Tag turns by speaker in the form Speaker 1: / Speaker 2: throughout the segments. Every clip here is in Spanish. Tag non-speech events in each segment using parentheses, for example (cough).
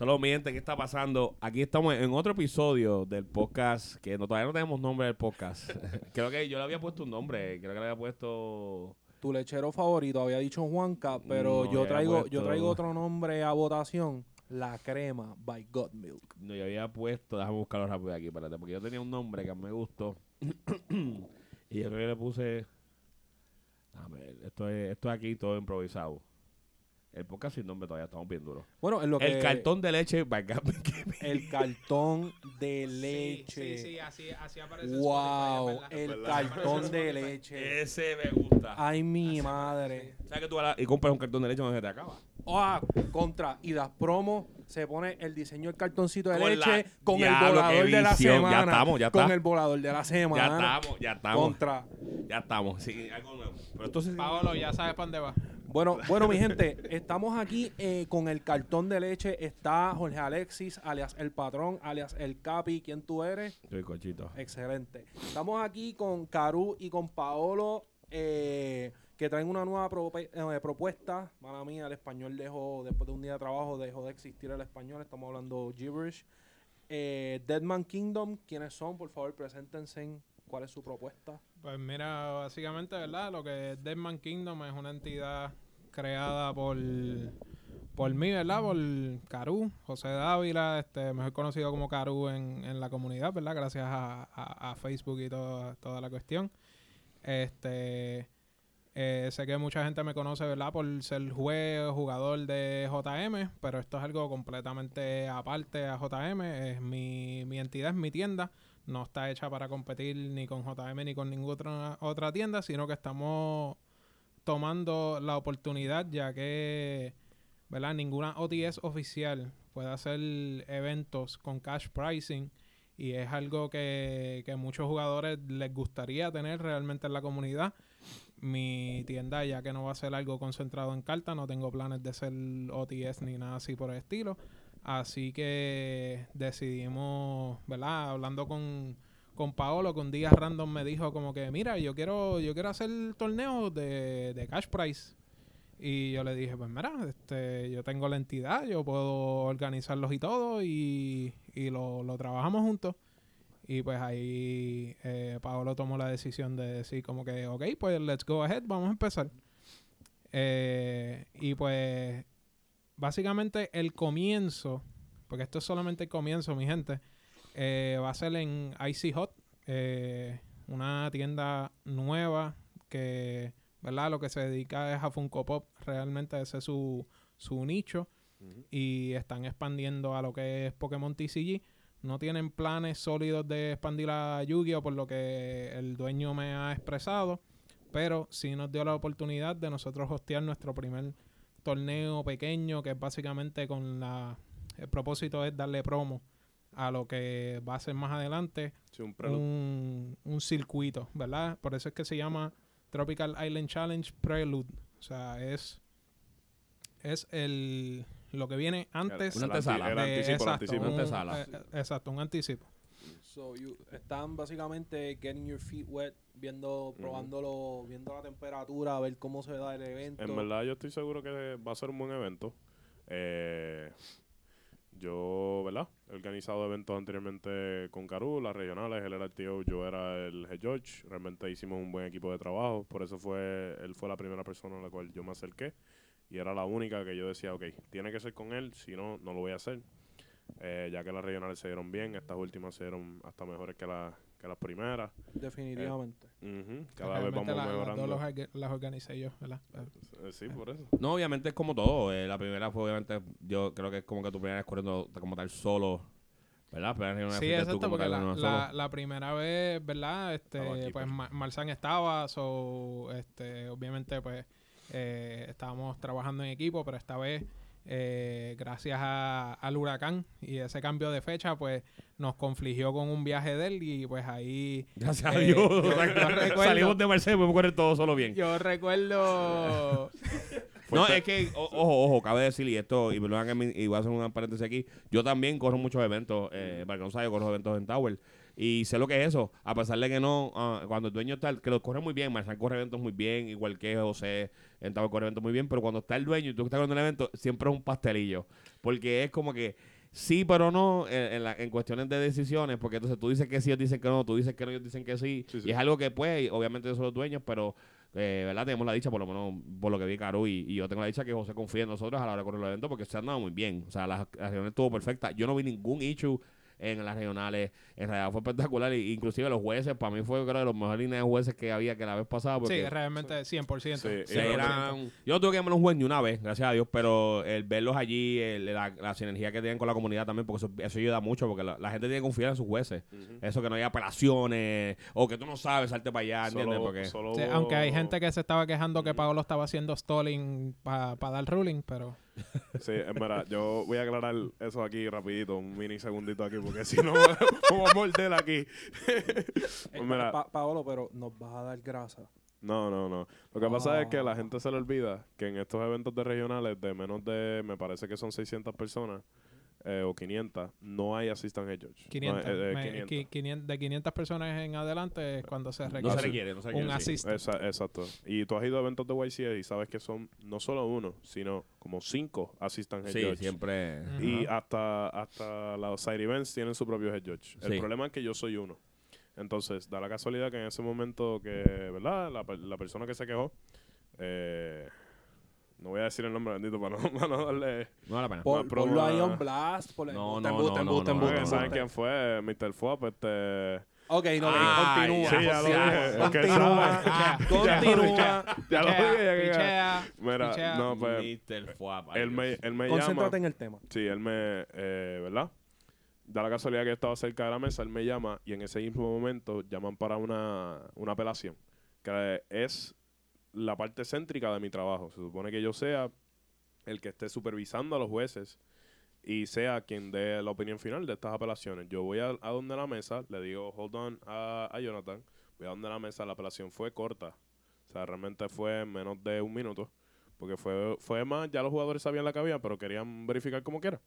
Speaker 1: Solo mi gente, ¿qué está pasando? Aquí estamos en otro episodio del podcast, que no, todavía no tenemos nombre del podcast. (laughs) creo que yo le había puesto un nombre, creo que le había puesto...
Speaker 2: Tu lechero favorito había dicho Juanca, pero
Speaker 1: No,
Speaker 2: yo traigo, yo traigo otro nombre a votación. La crema by God Milk.
Speaker 1: No, yo había puesto, déjame buscarlo rápido aquí, espérate, porque yo tenía un nombre que me gustó. (coughs) y yo creo que le puse... A ver, esto es, esto es aquí todo improvisado. El podcast sin nombre todavía estamos bien duros.
Speaker 2: Bueno, en lo que (laughs)
Speaker 1: El cartón de leche
Speaker 2: el cartón de leche.
Speaker 3: Sí, sí, así, así aparece.
Speaker 2: wow,
Speaker 3: Spotify,
Speaker 2: el
Speaker 3: verdad.
Speaker 2: Cartón de leche.
Speaker 1: Ese me gusta.
Speaker 2: Ay, mi madre.
Speaker 1: ¿Sabes que tú vas a la- y compras un cartón de leche donde se te acaba?
Speaker 2: Ah, contra. Y das promo, se pone el diseño del cartoncito de
Speaker 1: Con
Speaker 2: leche
Speaker 1: la-
Speaker 2: con el volador de la
Speaker 1: visión. Ya
Speaker 2: semana.
Speaker 1: estamos, ya
Speaker 2: Con
Speaker 1: está.
Speaker 2: el volador de la semana.
Speaker 1: Ya estamos, ya estamos.
Speaker 2: Contra.
Speaker 1: Ya estamos. Sí, algo nuevo. Pero entonces...
Speaker 3: Paolo, ya sabes para dónde va.
Speaker 2: Bueno, (laughs) bueno, mi gente, estamos aquí eh, con el cartón de leche. Está Jorge Alexis, alias El Patrón, alias El Capi. ¿Quién tú eres?
Speaker 1: Soy cochito.
Speaker 2: Excelente. Estamos aquí con Caru y con Paolo, eh, que traen una nueva eh, propuesta. Para mí, el español dejó, después de un día de trabajo, dejó de existir el español. Estamos hablando gibberish. Eh, Deadman Kingdom, ¿quiénes son? Por favor, preséntense. ¿Cuál es su propuesta?
Speaker 3: Pues mira, básicamente, ¿verdad? Lo que es Deadman Kingdom es una entidad creada por, por mí, ¿verdad? Por Caru, José Dávila, este, mejor conocido como Caru en, en la comunidad, ¿verdad? Gracias a, a- Facebook y toda, toda la cuestión. Este, eh, sé que mucha gente me conoce, ¿verdad? Por ser juez, jugador de JM, pero esto es algo completamente aparte a JM. Es mi, mi entidad, es mi tienda. No está hecha para competir ni con JM ni con ninguna otra, otra tienda, sino que estamos tomando la oportunidad, ya que, ¿verdad? Ninguna ODS oficial puede hacer eventos con cash pricing y es algo que, que muchos jugadores les gustaría tener realmente en la comunidad. Mi tienda, ya que no va a ser algo concentrado en cartas, no tengo planes de ser OTS ni nada así por el estilo. Así que decidimos, ¿verdad? Hablando con, con Paolo, que un día random me dijo como que, mira, yo quiero, yo quiero hacer torneos de, de cash price. Y yo le dije, pues mira, este, yo tengo la entidad, yo puedo organizarlos y todo, y, y lo, lo trabajamos juntos. Y pues ahí eh, Paolo tomó la decisión de decir como que, ok, pues let's go ahead, vamos a empezar. Eh, y pues básicamente el comienzo, porque esto es solamente el comienzo, mi gente, eh, va a ser en Icy Hot, eh, una tienda nueva que, ¿verdad? Lo que se dedica es a Funko Pop, realmente ese es su, su nicho y están expandiendo a lo que es Pokémon TCG. No tienen planes sólidos de expandir a Yu-Gi-Oh! por lo que el dueño me ha expresado, pero sí nos dio la oportunidad de nosotros hostear nuestro primer torneo pequeño que es básicamente con la el propósito es darle promo a lo que va a ser más adelante
Speaker 4: Sí, un
Speaker 3: un, un circuito, ¿verdad? Por eso es que se llama Tropical Island Challenge Prelude. O sea, es es el lo que viene antes
Speaker 1: antesala.
Speaker 4: el el
Speaker 3: exacto,
Speaker 4: anticipo.
Speaker 3: un-
Speaker 1: Una antesala.
Speaker 3: eh, exacto, un anticipo.
Speaker 2: So, you- están básicamente getting your feet wet, viendo, probándolo, viendo la temperatura, a ver cómo se da el evento.
Speaker 4: En verdad, yo estoy seguro que va a ser un buen evento. Eh, yo, ¿verdad? He organizado eventos anteriormente con Caru, las regionales, él era el tío, yo era el head judge. Realmente hicimos un buen equipo de trabajo. Por eso fue, él fue la primera persona a la cual yo me acerqué. Y era la única que yo decía, ok, tiene que ser con él, si no, no lo voy a hacer. Eh, ya que las regionales se dieron bien, estas últimas se dieron hasta mejores que, las que las primeras.
Speaker 2: Definitivamente.
Speaker 4: Ujú, Cada vez vamos
Speaker 3: la- las dos
Speaker 4: mejorando.
Speaker 3: los las organicé yo, ¿verdad?
Speaker 4: Eh, sí, por eso.
Speaker 1: No, obviamente es como todo. eh, la primera fue, obviamente, yo creo que es como que tu primera vez corriendo como tal solo. ¿Verdad? Reunión
Speaker 3: Sí, exacto, porque la, la, la primera vez, ¿verdad? Este,
Speaker 4: aquí,
Speaker 3: pues
Speaker 4: pues.
Speaker 3: Ma- Marzán estaba, so, este, obviamente, pues, eh, estábamos trabajando en equipo, pero esta vez, eh, gracias a- al huracán y ese cambio de fecha, pues, nos confligió con un viaje de él y, pues, ahí...
Speaker 1: Gracias a
Speaker 3: eh,
Speaker 1: Dios.
Speaker 3: yo- yo recuerdo-
Speaker 1: Salimos de Marcelo y podemos correr todo solo bien.
Speaker 3: Yo recuerdo... (laughs)
Speaker 1: No, es que, o- ojo, ojo, cabe decir, y esto, y me- y voy a hacer una paréntesis aquí, yo también corro muchos eventos, eh, para que no sabe, yo corro eventos en Tower, Y sé lo que es eso. A pesar de que no, ah, cuando el dueño está, que lo corre muy bien, Marcial corre eventos muy bien, igual que José en Tavo corre eventos muy bien, pero cuando está el dueño y tú estás con el evento, siempre es un pastelillo. Porque es como que sí, pero no en, en la- en cuestiones de decisiones, porque entonces tú dices que sí, ellos dicen que no, tú dices que no, ellos dicen que sí.
Speaker 4: Sí, sí.
Speaker 1: Y es algo que, pues, obviamente ellos son los dueños, pero, eh, ¿verdad? Tenemos la dicha, por lo menos por lo que vi Caru, y, y yo tengo la dicha que José confía en nosotros a la hora de correr el evento porque se han dado muy bien. O sea, la, la reunión estuvo perfecta. Yo no vi ningún issue en las regionales. En realidad fue espectacular. Y, inclusive los jueces, para mí fue, creo, de los mejores líneas de jueces que había que la vez pasada. Porque
Speaker 3: Sí, realmente 100%.
Speaker 4: Sí,
Speaker 1: se
Speaker 3: 100%.
Speaker 1: eran- yo no tuve que llamar a un juez ni una vez, gracias a Dios, pero el verlos allí, el- la, la sinergia que tienen con la comunidad también, porque eso, eso ayuda mucho, porque la, la gente tiene que confiar en sus jueces. Eso que no haya apelaciones, o que tú no sabes, salte para allá, ¿entiendes?
Speaker 4: Solo-
Speaker 1: Porque
Speaker 4: solo
Speaker 3: Sí, aunque hay gente que se estaba quejando que
Speaker 4: Ujú.
Speaker 3: Paolo estaba haciendo stalling para dar ruling, pero
Speaker 4: Sí, es verdad. Yo voy a aclarar eso aquí rapidito, un mini segundito aquí, porque si no, (laughs) vamos a morder aquí. (laughs) Pues mira,
Speaker 2: Pa- Paolo, pero nos vas a dar grasa.
Speaker 4: no, no, no. Lo que pasa es que a la
Speaker 2: Ah.
Speaker 4: gente se le olvida que en estos eventos de regionales de menos de, me parece que son 600 personas eh, o 500, no hay assistant head judge. No
Speaker 3: 500,
Speaker 4: hay- eh, eh,
Speaker 3: me-
Speaker 4: 500.
Speaker 3: qui- 500 de 500 personas en adelante es cuando se
Speaker 1: no
Speaker 3: requiere.
Speaker 1: se requiere, no se requiere.
Speaker 3: un
Speaker 1: sí.
Speaker 4: Esa- exacto. Y tú has ido a eventos de YCA y sabes que son no solo uno, sino como cinco assistant head
Speaker 1: Sí,
Speaker 4: judge.
Speaker 1: siempre.
Speaker 4: Y hasta, hasta los side events tienen su propio head judge. El
Speaker 1: Sí.
Speaker 4: problema es que yo soy uno. Entonces, da la casualidad que en ese momento que, ¿verdad? La, la persona que se quejó, eh, no voy a decir el nombre bendito para no, (laughs) para no darle...
Speaker 1: No vale la pena.
Speaker 2: Por, ahí on blast. Por
Speaker 1: No,
Speaker 2: embuste,
Speaker 1: no, no, no, no, no, no.
Speaker 4: ¿Saben quién fue? Mr. Fuap, este...
Speaker 2: Ok, no,
Speaker 1: Ay,
Speaker 2: continúa.
Speaker 4: sí, ya lo dije. Es que
Speaker 2: Continúa.
Speaker 3: Ah,
Speaker 2: Continúa. (laughs)
Speaker 4: Ya lo dije, ya Mira,
Speaker 3: pichea.
Speaker 4: no, pues...
Speaker 1: Mr. Fuap, ay,
Speaker 4: Él me, él me llama...
Speaker 2: Concéntrate en el tema.
Speaker 4: Sí, él me, eh, ¿verdad? Da la casualidad que estaba cerca de la mesa, él me llama y en ese mismo momento llaman para una, una apelación, que es la parte céntrica de mi trabajo. Se supone que yo sea el que esté supervisando a los jueces y sea quien dé la opinión final de estas apelaciones. Yo voy a, donde la mesa, le digo, hold on a, a Jonathan, voy a donde la mesa, la apelación fue corta. O sea, realmente fue en menos de un minuto. Porque fue, fue más, ya los jugadores sabían la que había, pero querían verificar como quiera.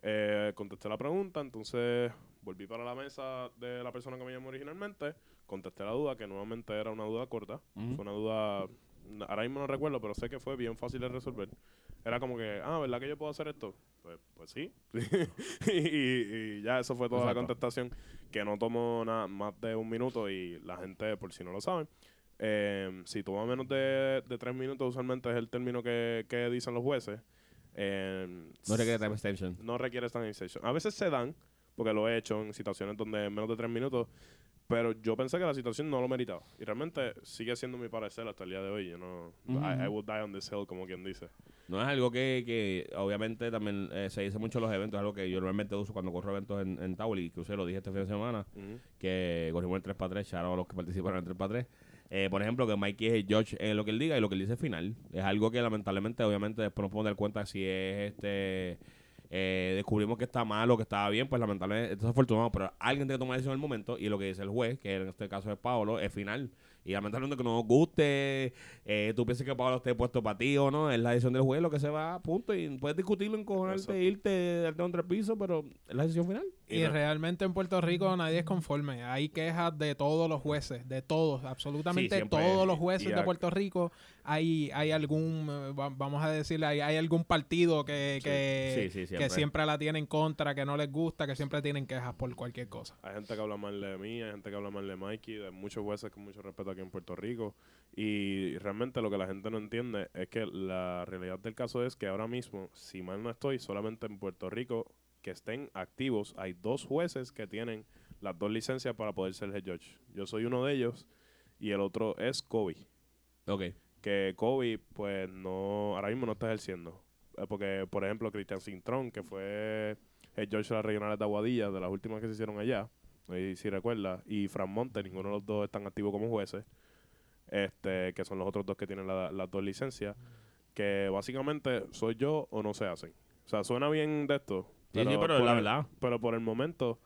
Speaker 4: Eh, contesté la pregunta, entonces volví para la mesa de la persona que me llamó originalmente, contesté la duda, que nuevamente era una duda corta, fue una duda, ahora mismo no recuerdo, pero sé que fue bien fácil de resolver. Era como que, ah, ¿verdad que yo puedo hacer esto? Pues, pues sí. (laughs) y, y- ya eso fue toda la contestación, que no tomó nada más de un minuto y la gente, por si no lo saben, eh, si toma menos de, de tres minutos, usualmente es el término que, que dicen los jueces. eh,
Speaker 1: No requiere time extension.
Speaker 4: no requiere standardization. A veces se dan, porque lo he hecho en situaciones donde en menos de tres minutos, pero yo pensé que la situación no lo meritaba. Y realmente sigue siendo mi parecer hasta el día de hoy. Yo no. I, I will die on this hill, como quien dice.
Speaker 1: No es algo que, que obviamente también eh, se dice mucho en los eventos, es algo que yo normalmente uso cuando corro eventos en, en Tauli, que usé, lo dije este fin de semana, que corrimos en 3x3, shout out a los que participaron en 3x3. Eh, por ejemplo, que Mikey es el judge en lo que él diga y lo que él dice al final. Es algo que lamentablemente, obviamente, después nos podemos dar cuenta si es este. Eh, descubrimos que está mal o que estaba bien, pues lamentablemente es afortunado, pero alguien tiene que tomar decisión en el momento y lo que dice el juez, que en este caso es Pablo, es final. Y lamentablemente que no nos guste, eh, tú pienses que Pablo esté puesto para ti o no, es la decisión del juez, lo que se va, punto. Y puedes discutirlo, encojonarte,
Speaker 4: Exacto.
Speaker 1: irte, darte un tres pisos, pero es la decisión final.
Speaker 3: Y realmente en Puerto Rico nadie es conforme. Hay quejas de todos los jueces, de todos, absolutamente todos los
Speaker 4: Y
Speaker 3: jueces de Puerto Rico. Hay, hay algún, eh, va- vamos a decirle, hay, hay algún partido que,
Speaker 4: Sí.
Speaker 3: que,
Speaker 1: Sí, sí, siempre.
Speaker 3: que siempre la tiene en contra, que no les gusta, que siempre tienen quejas por cualquier cosa.
Speaker 4: Hay gente que habla mal de mí, hay gente que habla mal de Mikey, de muchos jueces con mucho respeto aquí en Puerto Rico. Y realmente lo que la gente no entiende es que la realidad del caso es que ahora mismo, si mal no estoy, solamente en Puerto Rico que estén activos, hay dos jueces que tienen las dos licencias para poder ser head judge. Yo soy uno de ellos y el otro es Kobe.
Speaker 1: Ok.
Speaker 4: Que Kobe, pues no, ahora mismo no está ejerciendo. Eh, Porque, por ejemplo, Cristian Cintrón, que fue el George de las regionales de Aguadilla, de las últimas que se hicieron allá, y si recuerda, y Fran Monte, ninguno de los dos están activos como jueces, este, que son los otros dos que tienen la- las dos licencias, que básicamente soy yo o no se hacen. O sea, suena bien de esto.
Speaker 1: Sí, sí, pero
Speaker 4: por
Speaker 1: la
Speaker 4: el-
Speaker 1: verdad.
Speaker 4: Pero por el momento,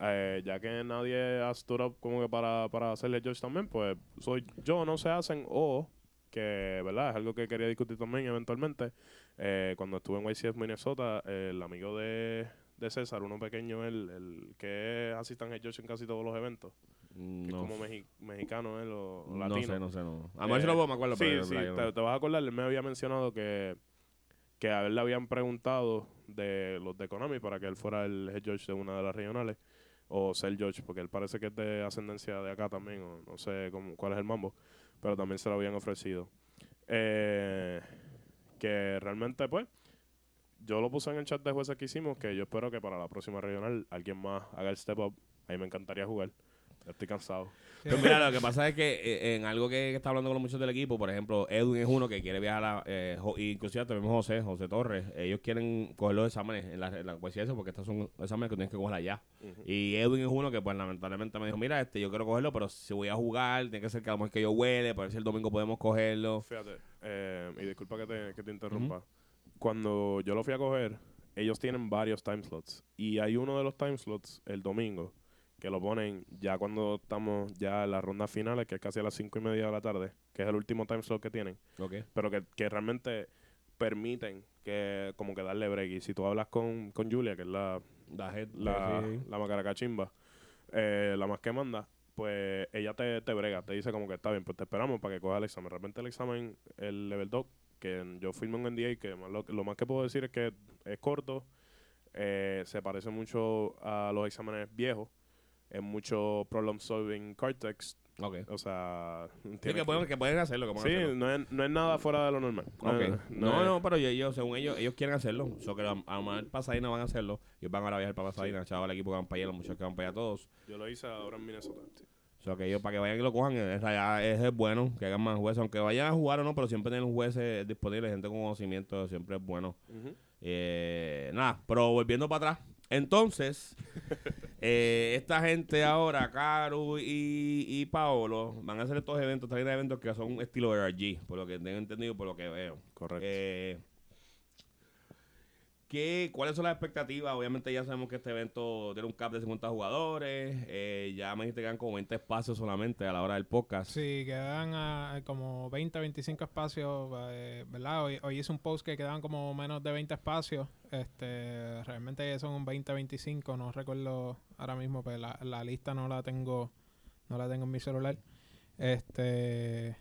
Speaker 4: eh, ya que nadie ha stood up como que para, para hacerle George también, pues soy yo, no se hacen, o que, ¿verdad? Es algo que quería discutir también eventualmente. Eh, cuando estuve en YCF Minnesota, eh, el amigo de, de César, uno pequeño, el, el que es asistente head en casi todos los eventos.
Speaker 1: Mm,
Speaker 4: Que
Speaker 1: No,
Speaker 4: es como mexi- mexicano él o, o
Speaker 1: no
Speaker 4: latino.
Speaker 1: sé, no sé, no. A
Speaker 4: Eh,
Speaker 1: puedo, me acuerdo,
Speaker 4: Sí,
Speaker 1: pero
Speaker 4: sí, te,
Speaker 1: no.
Speaker 4: te vas a acordar, él me había mencionado que, que a él le habían preguntado de los de Konami para que él fuera el head judge de una de las regionales o ser judge, porque él parece que es de ascendencia de acá también, o no sé cómo, cuál es el mambo, pero también se lo habían ofrecido. Eh, que realmente, pues, yo lo puse en el chat de jueces que hicimos, que yo espero que para la próxima regional alguien más haga el step up. A mí me encantaría jugar. Ya estoy cansado.
Speaker 1: Pues mira, lo que pasa es que eh, en algo que, que está hablando con los muchachos del equipo, por ejemplo, Edwin es uno que quiere viajar a, eh, inclusive también José, José Torres, ellos quieren coger los exámenes en la, en la porque estos son exámenes que tienes que coger allá. Y Edwin es uno que pues lamentablemente me dijo, mira, este yo quiero cogerlo, pero si voy a jugar, tiene que ser que a lo mejor que yo huele, para ver si el domingo podemos cogerlo.
Speaker 4: Fíjate, eh, y disculpa que te, que te interrumpa. Cuando yo lo fui a coger, ellos tienen varios time slots. Y hay uno de los time slots el domingo que lo ponen ya cuando estamos ya en las rondas finales, que es casi a las cinco y media de la tarde, que es el último time slot que tienen,
Speaker 1: Ok.
Speaker 4: pero que, que realmente permiten que como que darle break. Y si tú hablas con, con Julia, que es la,
Speaker 1: La, head-
Speaker 4: la,
Speaker 1: sí, sí.
Speaker 4: la macaracachimba, eh, la más que manda, pues ella te, te brega, te dice como que está bien, pues te esperamos para que cojas el examen. De repente el examen, el level 2, que yo firmé un NDA, que más lo, lo más que puedo decir es que es corto, eh, se parece mucho a los exámenes viejos, es mucho problem solving
Speaker 1: Ok.
Speaker 4: o sea...
Speaker 1: Sí, que pueden, que pueden hacerlo. Que pueden
Speaker 4: Sí,
Speaker 1: hacerlo.
Speaker 4: no es, no es nada fuera de lo normal. No,
Speaker 1: No, pero yo, según ellos, ellos quieren hacerlo. So que a mejor Pasadena van a hacerlo. Ellos van a viajar para Pasadena, chaval, el equipo que van para allá, los muchachos que van para allá todos.
Speaker 4: Yo lo hice ahora en Minnesota.
Speaker 1: Sea, que ellos para que vayan y lo cojan, es, es, es bueno que hagan más jueces, aunque vayan a jugar o no, pero siempre tener un juez eh, disponible, gente con conocimiento, siempre es bueno. Eh, nada, pero volviendo para atrás. Entonces, (laughs) eh, esta gente ahora, Caro y, y Paolo, van a hacer estos eventos, de eventos que son estilo RG, por lo que tengo entendido, por lo que veo.
Speaker 4: Correcto.
Speaker 1: Eh, ¿qué, ¿Cuáles son las expectativas? Obviamente ya sabemos que este evento tiene un cap de 50 jugadores. eh, ya me dijiste que quedan como 20 espacios solamente a la hora del podcast.
Speaker 3: Sí, quedan ah, como 20, 25 espacios, eh, ¿verdad? Hoy, hoy hice un post que quedan como menos de 20 espacios. Este, realmente son un 20, 25, no recuerdo ahora mismo, pero la, la lista no la tengo, no la tengo en mi celular. Este,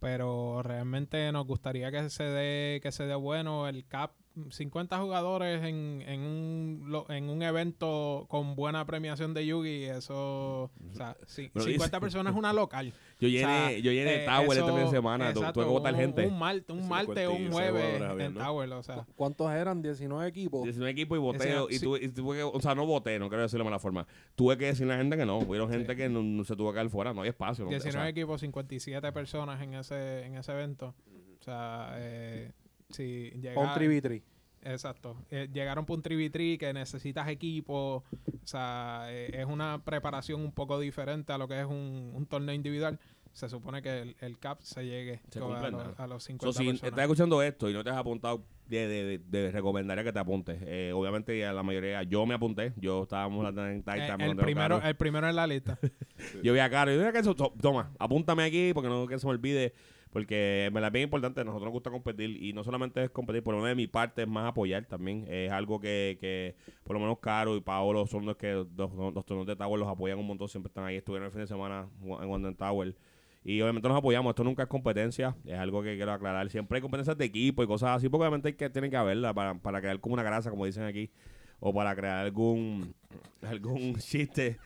Speaker 3: pero realmente nos gustaría que se dé, que se dé bueno el cap. 50 jugadores en, en, un, lo- en un evento con buena premiación de Yugi, eso, o sea, sí,
Speaker 1: Pero
Speaker 3: 50
Speaker 1: dice-
Speaker 3: personas es una local.
Speaker 1: Yo
Speaker 3: O
Speaker 1: llené,
Speaker 3: sea,
Speaker 1: yo llené
Speaker 3: eh,
Speaker 1: Tower este
Speaker 3: eso-
Speaker 1: fin de semana.
Speaker 3: exacto,
Speaker 1: tuve que votar
Speaker 3: un-
Speaker 1: gente.
Speaker 3: Un, martes, un martes o un
Speaker 4: 56
Speaker 3: jueves
Speaker 4: había,
Speaker 3: en
Speaker 4: ¿no?
Speaker 3: Tower, o sea.
Speaker 2: ¿Cuántos eran? 19 equipos.
Speaker 1: 19 equipos y voteo.
Speaker 3: Decía,
Speaker 1: Y
Speaker 3: sí.
Speaker 1: tuve, y tuve que, o sea, no voté, no quiero decirlo de mala forma. Tuve que decirle a la gente que no. Hubieron gente que no, no se tuvo que quedar fuera, no hay espacio. no- o
Speaker 3: 19
Speaker 1: sea,
Speaker 3: equipos, 57 personas en ese, en ese evento. O sea, eh, si llega,
Speaker 2: Un tribitri.
Speaker 3: Exacto. Eh, llegaron por un tribitri que necesitas equipo. O sea, eh, es una preparación un poco diferente a lo que es un, un torneo individual. Se supone que el, el cap se llegue
Speaker 1: Se
Speaker 3: a, los- a los
Speaker 1: So,
Speaker 3: 50
Speaker 1: si
Speaker 3: personas.
Speaker 1: estás escuchando esto y no te has apuntado, de, de, de- de recomendaría que te apuntes. Eh, obviamente, ya la mayoría, yo me apunté. Yo estábamos en
Speaker 3: Eh,
Speaker 1: Titan.
Speaker 3: el, primero, el primero en la lista. (laughs)
Speaker 1: Yo vi a Caro y dije que eso, to- toma, apúntame aquí porque no que se me olvide. Porque me la es bien importante, a nosotros nos gusta competir y no solamente es competir, por lo menos de mi parte es más apoyar también. Es algo que, que por lo menos Caro y Paolo son los que los, los torneos de Tower los apoyan un montón, siempre están ahí, estuvieron el fin de semana en Wonder Tower. Y obviamente nos apoyamos, esto nunca es competencia, es algo que quiero aclarar. Siempre hay competencias de equipo y cosas así, porque obviamente hay que, tienen que haberla para, para crear como una grasa, como dicen aquí, o para crear algún, algún (laughs) chiste.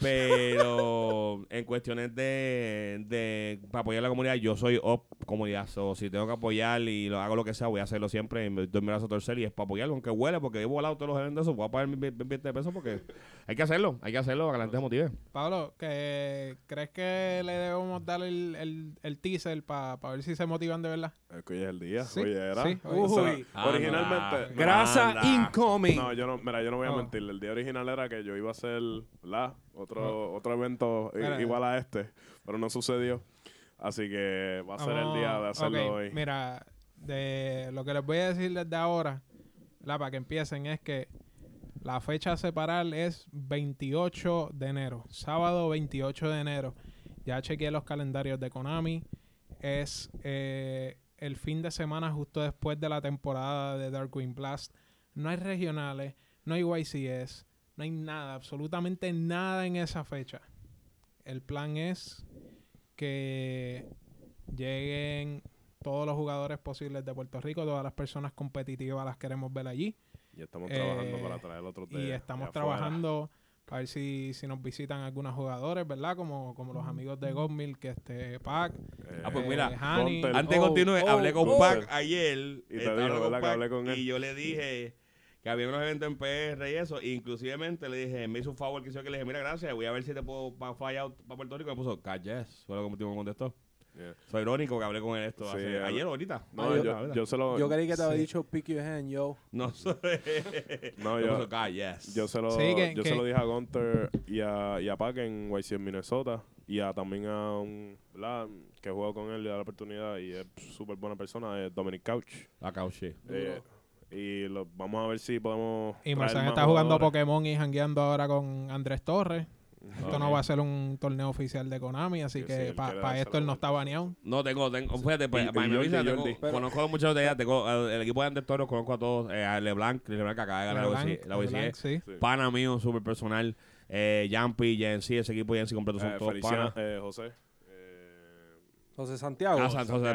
Speaker 1: Pero en cuestiones de, de para apoyar a la comunidad, yo soy op comunidad. So, si tengo que apoyar y lo hago lo que sea, voy a hacerlo siempre. Y me doy mi brazo a torcer y es para apoyarlo, aunque huele, porque he volado todos los eventos, eso, voy a pagar mi 20 de pesos porque hay que hacerlo, hay que hacerlo para que la gente se motive.
Speaker 3: Pablo, ¿que, ¿crees que le debemos dar el, el, el teaser para ver si se motivan de verdad?
Speaker 4: Es que hoy es el día.
Speaker 3: Sí,
Speaker 4: Hoy era.
Speaker 3: sí, hoy-
Speaker 4: O sea,
Speaker 2: Uy.
Speaker 4: originalmente. No,
Speaker 2: Grasa
Speaker 1: Anda.
Speaker 2: incoming.
Speaker 4: No, yo no, mira, yo no voy a
Speaker 3: Oh.
Speaker 4: mentir. El día original era que yo iba a hacer, ¿verdad? Otro, otro evento igual a este, pero no sucedió. Así que va a ser el día de hacerlo hoy.
Speaker 3: Mira, de lo que les voy a decir desde ahora, ¿verdad? para que empiecen, es que la fecha a separar es 28 de enero, sábado 28 de enero. Ya chequeé los calendarios de Konami. Es eh, el fin de semana justo después de la temporada de Darkwing Blast. No hay regionales, no hay YCS, no hay nada, absolutamente nada en esa fecha. El plan es que lleguen todos los jugadores posibles de Puerto Rico, todas las personas competitivas las queremos ver allí.
Speaker 4: Y estamos trabajando
Speaker 3: Eh,
Speaker 4: para traer otros de
Speaker 3: y estamos trabajando para ver si, si nos visitan algunos jugadores, ¿verdad? Como, como los amigos de Godmill, que este Pac.
Speaker 4: Eh,
Speaker 1: Ah, pues mira,
Speaker 3: Hani.
Speaker 4: Gunter-
Speaker 1: Antes de
Speaker 2: Oh,
Speaker 1: continuar,
Speaker 2: oh,
Speaker 1: hablé con
Speaker 2: oh.
Speaker 1: Pac ayer.
Speaker 4: Y te
Speaker 1: estaba
Speaker 4: dijo,
Speaker 1: hablando
Speaker 4: ¿verdad, que
Speaker 1: Pac,
Speaker 4: hablé con él?
Speaker 1: Y yo le dije que había unos eventos en PR y eso. E inclusivemente le dije, me hizo un favor que hizo que le dije, mira, gracias, voy a ver si te puedo pa fly out para Puerto Rico. Y me puso, yes. Fue lo que me contestó.
Speaker 4: Yeah.
Speaker 1: Soy irónico que hablé con él esto
Speaker 4: Sí,
Speaker 1: hace- ayer o ahorita.
Speaker 4: No,
Speaker 2: Ah, yo-
Speaker 4: yo, yo se lo...
Speaker 2: Yo creí que te había
Speaker 3: Sí.
Speaker 2: dicho pick your hand, yo. (laughs)
Speaker 1: No soy. (laughs)
Speaker 4: No,
Speaker 1: Me
Speaker 4: yo-
Speaker 1: puso, "God, yes.
Speaker 4: Yo se lo,
Speaker 3: Sí, que-
Speaker 4: yo
Speaker 3: que-
Speaker 4: se lo dije a Gunter y a, y a Pac en YC en Minnesota. Y a, también a un, ¿verdad? Que juego con él y da la oportunidad y es súper buena persona, es Dominic Couch.
Speaker 1: Acá, shit.
Speaker 4: Eh, y lo, vamos a ver si podemos.
Speaker 3: Y
Speaker 4: más
Speaker 3: está jugando
Speaker 4: jugadores.
Speaker 3: Pokémon y jangueando ahora con Andrés Torres. Esto no
Speaker 1: Ok.
Speaker 3: va a ser un torneo oficial de Konami, así
Speaker 4: Sí, sí,
Speaker 3: que para esto él no está baneado.
Speaker 1: No, tengo, tengo, fíjate, pues,
Speaker 4: Y- y
Speaker 1: visa, tengo-.
Speaker 2: Pero-
Speaker 1: conozco a muchos de ellas, tengo el equipo de Andes Toros, conozco a todos, eh, a LeBlanc, LeBlanc que acaba de ganar la OEC,
Speaker 3: LeBlanc, sí.
Speaker 4: Sí.
Speaker 1: pana mío, súper personal, eh, Jumpy, Jensi, ese equipo Jensi completo son
Speaker 4: Eh,
Speaker 1: todos
Speaker 4: Feliciano,
Speaker 1: panas.
Speaker 4: eh, José.
Speaker 2: José Santiago.
Speaker 1: Ah,
Speaker 4: Santiago,
Speaker 1: Santiago,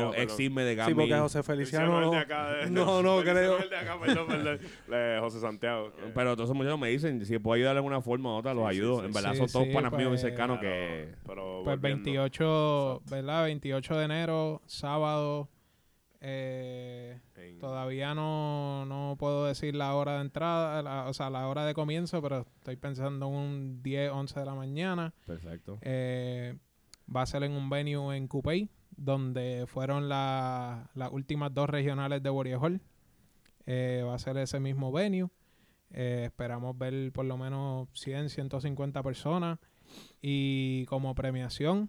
Speaker 4: Santiago,
Speaker 1: ex
Speaker 4: perdón.
Speaker 1: teammate de
Speaker 2: sí,
Speaker 1: Gambit.
Speaker 2: porque José
Speaker 4: Feliciano
Speaker 2: no.
Speaker 4: de acá, de-
Speaker 2: No, no, creo.
Speaker 4: es de acá, perdón, perdón. (laughs) José Santiago. que-
Speaker 1: Pero todos esos muchachos me dicen, si puedo ayudar de alguna forma u otra, los
Speaker 4: Sí, sí,
Speaker 1: ayudo.
Speaker 4: sí,
Speaker 1: en verdad,
Speaker 3: sí,
Speaker 1: son todos
Speaker 3: sí,
Speaker 1: panas míos muy
Speaker 3: pues,
Speaker 1: cercanos
Speaker 4: Claro,
Speaker 1: que...
Speaker 4: pero
Speaker 3: Pues
Speaker 4: volviendo.
Speaker 3: 28, ¿verdad? 28 de enero, sábado. eh,
Speaker 4: En-
Speaker 3: todavía no, no puedo decir la hora de entrada, la- o sea, la hora de comienzo, pero estoy pensando en un 10, 11 de la mañana.
Speaker 1: Perfecto.
Speaker 3: Eh, va a ser en un venue en Coupey, donde fueron la- las últimas dos regionales de Warrior Hall. Eh, va a ser ese mismo venue. Eh, esperamos ver por lo menos 100, 150 personas. Y como premiación,